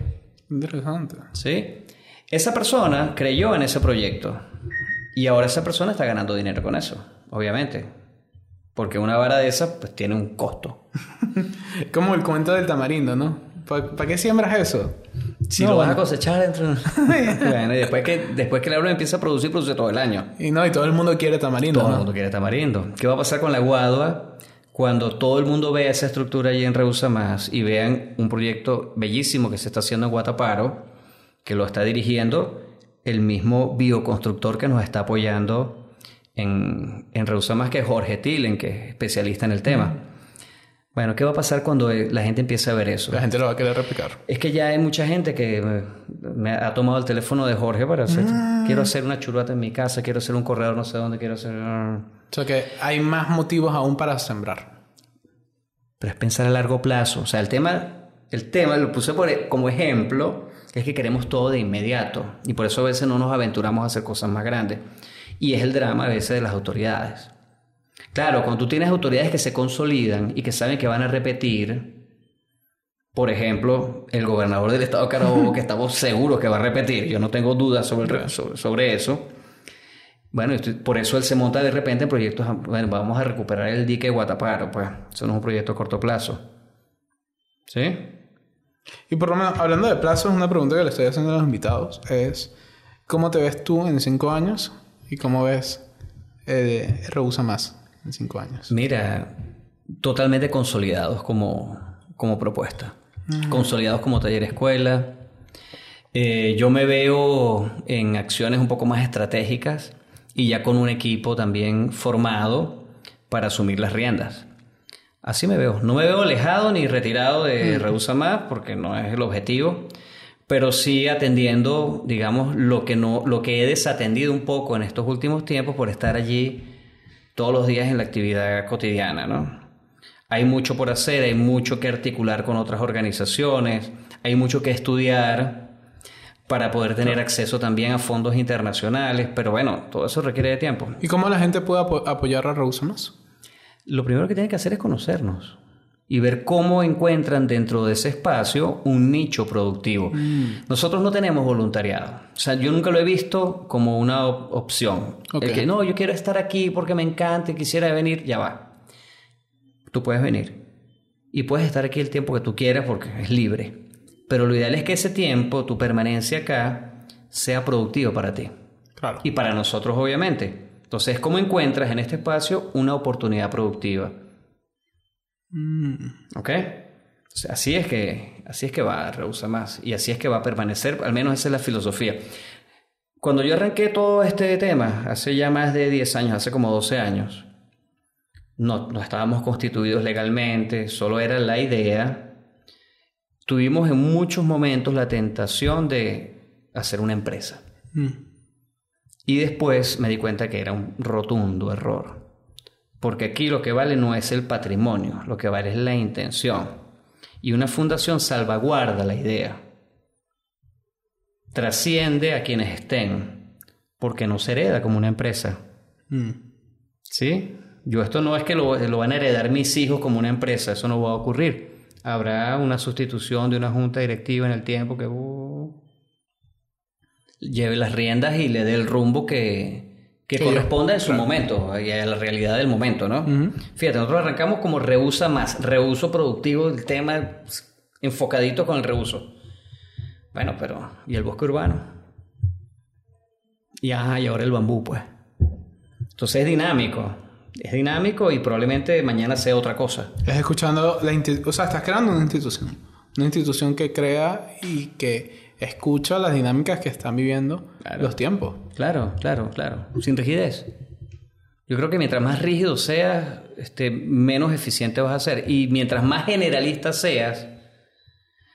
Interesante. ¿Sí? Esa persona creyó en ese proyecto y ahora esa persona está ganando dinero con eso, obviamente. Porque una vara de esa pues tiene un costo. [LAUGHS] Como el cuento del tamarindo, ¿no? ¿Para qué siembras eso? Si lo vas a cosechar dentro. [LAUGHS] bueno, y después que, después que el árbol empieza a producir, produce todo el año. Y no, y todo el mundo quiere tamarindo. Todo el mundo quiere tamarindo. ¿Qué va a pasar con la guadua? Cuando todo el mundo vea esa estructura allí en Reusa Más y vean un proyecto bellísimo que se está haciendo en Guataparo, que lo está dirigiendo el mismo bioconstructor que nos está apoyando en, en Más, que es Jorge Tilen, que es especialista en el tema. Bueno, ¿qué va a pasar cuando la gente empiece a ver eso? La gente lo va a querer replicar. Es que ya hay mucha gente que me ha tomado el teléfono de Jorge para hacer... Mm. Quiero hacer una churrata en mi casa, quiero hacer un corredor no sé dónde, quiero hacer... O sea que hay más motivos aún para sembrar. Pero es pensar a largo plazo. O sea, el tema, el tema lo puse por, como ejemplo, es que queremos todo de inmediato. Y por eso a veces no nos aventuramos a hacer cosas más grandes. Y es el drama a veces de las autoridades. Claro, cuando tú tienes autoridades que se consolidan y que saben que van a repetir, por ejemplo, el gobernador del estado de Carabobo, que estamos [LAUGHS] seguros que va a repetir, yo no tengo dudas sobre, sobre eso, bueno, por eso él se monta de repente en proyectos, bueno, vamos a recuperar el dique de Guataparo, pues eso no es un proyecto a corto plazo. ¿Sí? Y por lo menos, hablando de plazos, una pregunta que le estoy haciendo a los invitados es, ¿cómo te ves tú en cinco años? ¿Y cómo ves eh, Más en cinco años? Mira, totalmente consolidados como, como propuesta. consolidados como taller escuela. Eh, yo me veo en acciones un poco más estratégicas y ya con un equipo también formado para asumir las riendas. Así me veo. No me veo alejado ni retirado de Reusa Más porque no es el objetivo, pero sí atendiendo, digamos, lo que, no, lo que he desatendido un poco en estos últimos tiempos por estar allí todos los días en la actividad cotidiana, ¿no? Hay mucho por hacer, hay mucho que articular con otras organizaciones, hay mucho que estudiar para poder tener acceso también a fondos internacionales, pero bueno, todo eso requiere de tiempo. ¿Y cómo la gente puede apoyar a Reusa Más? Lo primero que tiene que hacer es conocernos y ver cómo encuentran dentro de ese espacio un nicho productivo. Mm. Nosotros no tenemos voluntariado. O sea, yo nunca lo he visto como una opción. El que no, yo quiero estar aquí porque me encanta y quisiera venir, ya va. Tú puedes venir. Y puedes estar aquí el tiempo que tú quieras porque es libre. Pero lo ideal es que ese tiempo, tu permanencia acá, sea productivo para ti. Claro. Y para nosotros, obviamente. Entonces, ¿cómo encuentras en este espacio una oportunidad productiva? Mm. ¿Ok? así es que así es que va a rehusar más y así es que va a permanecer, al menos esa es la filosofía. Cuando yo arranqué todo este tema, hace ya más de 10 años, hace como 12 años, no, no estábamos constituidos legalmente, solo era la idea. Tuvimos en muchos momentos la tentación de hacer una empresa. Mm. Y después me di cuenta que era un rotundo error. Porque aquí lo que vale no es el patrimonio, lo que vale es la intención. Y una fundación salvaguarda la idea. Trasciende a quienes estén, porque no se hereda como una empresa. Mm. ¿Sí? Yo esto no es que lo, lo, van a heredar mis hijos como una empresa, eso no va a ocurrir. Habrá una sustitución de una junta directiva en el tiempo que uh, lleve las riendas y le dé el rumbo que, que corresponda en su momento y a la realidad del momento, ¿no? Fíjate, nosotros arrancamos como reusa más, reuso productivo, el tema enfocadito con el reuso. Bueno, pero ¿y el bosque urbano? Y ajá, y ahora el bambú, pues. Entonces es dinámico, es dinámico y probablemente mañana sea otra cosa. Es escuchando la o sea, estás creando una institución, una institución que crea y que escucha las dinámicas que están viviendo los tiempos. Claro, claro, claro. Sin rigidez. Yo creo que mientras más rígido seas, este, menos eficiente vas a ser. Y mientras más generalista seas,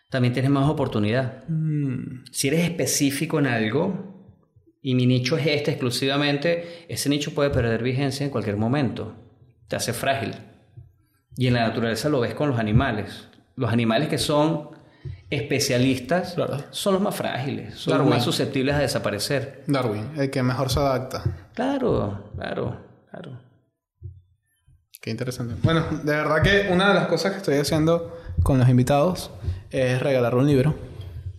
también tienes más oportunidad. Mm. Si eres específico en algo, y mi nicho es este exclusivamente, ese nicho puede perder vigencia en cualquier momento. Te hace frágil. Y en la naturaleza lo ves con los animales. Los animales que son especialistas son los más frágiles, son los más susceptibles a desaparecer. Darwin, el que mejor se adapta. Claro, claro, claro. Qué interesante. Bueno, de verdad que una de las cosas que estoy haciendo con los invitados es regalar un libro.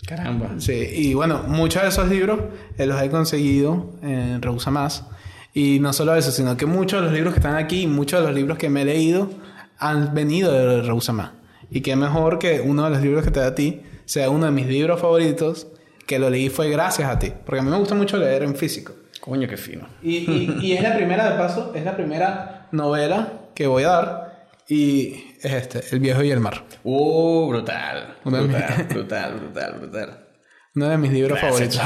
Caramba. Sí, y bueno, muchos de esos libros eh, los he conseguido en Reusa Más. Y no solo eso, sino que muchos de los libros que están aquí, muchos de los libros que me he leído han venido de Reusa Más. Y qué mejor que uno de los libros que te da a ti sea uno de mis libros favoritos, que lo leí fue gracias a ti. Porque a mí me gusta mucho leer en físico. Coño, qué fino. Y, y, es la primera, de paso, es la primera novela que voy a dar. Y es este, El viejo y el mar. Uh, brutal. Brutal, [LAUGHS] brutal, brutal, brutal. Uno de mis libros favoritos.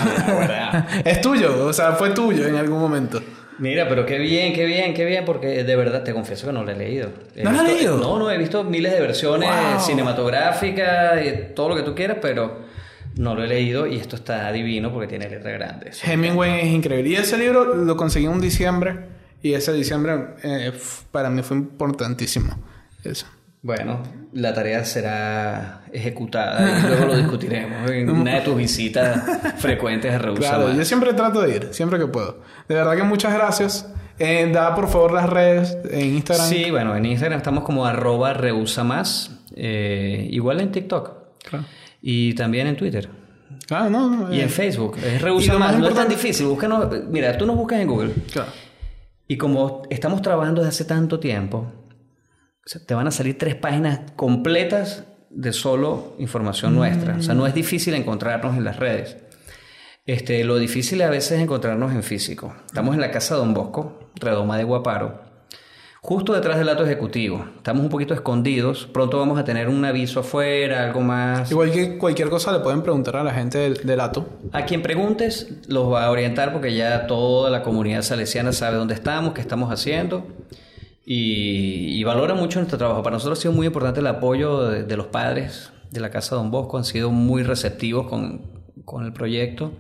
[LAUGHS] es tuyo, o sea, fue tuyo en algún momento. Mira, pero qué bien, qué bien, qué bien, porque de verdad te confieso que no lo he leído. ¿No lo has leído? No, no, he visto miles de versiones cinematográficas y todo lo que tú quieras, pero no lo he leído y esto está divino porque tiene letras grandes. Hemingway es increíble. Y ese libro lo conseguí en diciembre y ese diciembre eh, para mí fue importantísimo. Eso. Bueno, la tarea será ejecutada y [LAUGHS] luego lo discutiremos en una de tus visitas frecuentes a Rehusar. Claro, yo siempre trato de ir, siempre que puedo. De verdad que muchas gracias. Eh, da por favor las redes en Instagram. Sí, bueno, en Instagram estamos como arroba rehúsa más. Eh, igual en TikTok. Claro. Y también en Twitter. Claro, no. y en eh, Facebook. Es rehúsa más. No es tan difícil. Búscanos. Mira, tú nos buscas en Google. Claro. Y como estamos trabajando desde hace tanto tiempo, te van a salir tres páginas completas de solo información nuestra. O sea, no es difícil encontrarnos en las redes. Este, lo difícil a veces es encontrarnos en físico. Estamos en la casa de Don Bosco, Redoma de Guaparo. justo detrás del dato ejecutivo. Estamos un poquito escondidos. Pronto vamos a tener un aviso afuera, algo más. Igual que cualquier cosa le pueden preguntar a la gente del, del ATO. A quien preguntes los va a orientar porque ya toda la comunidad salesiana sabe dónde estamos, qué estamos haciendo y, y valora mucho nuestro trabajo. Para nosotros ha sido muy importante el apoyo de, de los padres de la Casa Don Bosco. Han sido muy receptivos con, con el proyecto.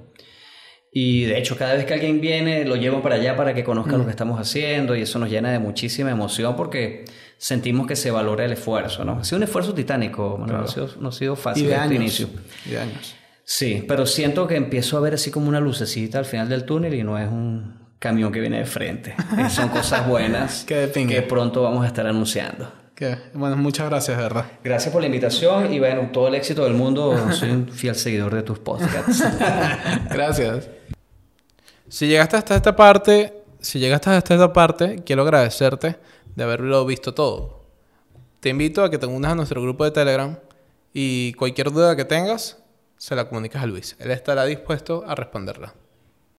Y de hecho, cada vez que alguien viene, lo llevo para allá para que conozca lo que estamos haciendo y eso nos llena de muchísima emoción porque sentimos que se valora el esfuerzo, ¿no? Ha sido un esfuerzo titánico, Manuel. No, ha sido, no ha sido fácil desde el inicio. Y de años. Sí, pero siento que empiezo a ver así como una lucecita al final del túnel y no es un camión que viene de frente. Eh, Son cosas buenas [LAUGHS] que pronto vamos a estar anunciando. Bueno, muchas gracias, de verdad. Gracias por la invitación y bueno, todo el éxito del mundo. [LAUGHS] Soy un fiel seguidor de tus podcasts. [LAUGHS] Gracias. Si llegaste hasta esta parte, si llegaste hasta esta parte, quiero agradecerte de haberlo visto todo. Te invito a que te unas a nuestro grupo de Telegram y cualquier duda que tengas, se la comunicas a Luis. Él estará dispuesto a responderla.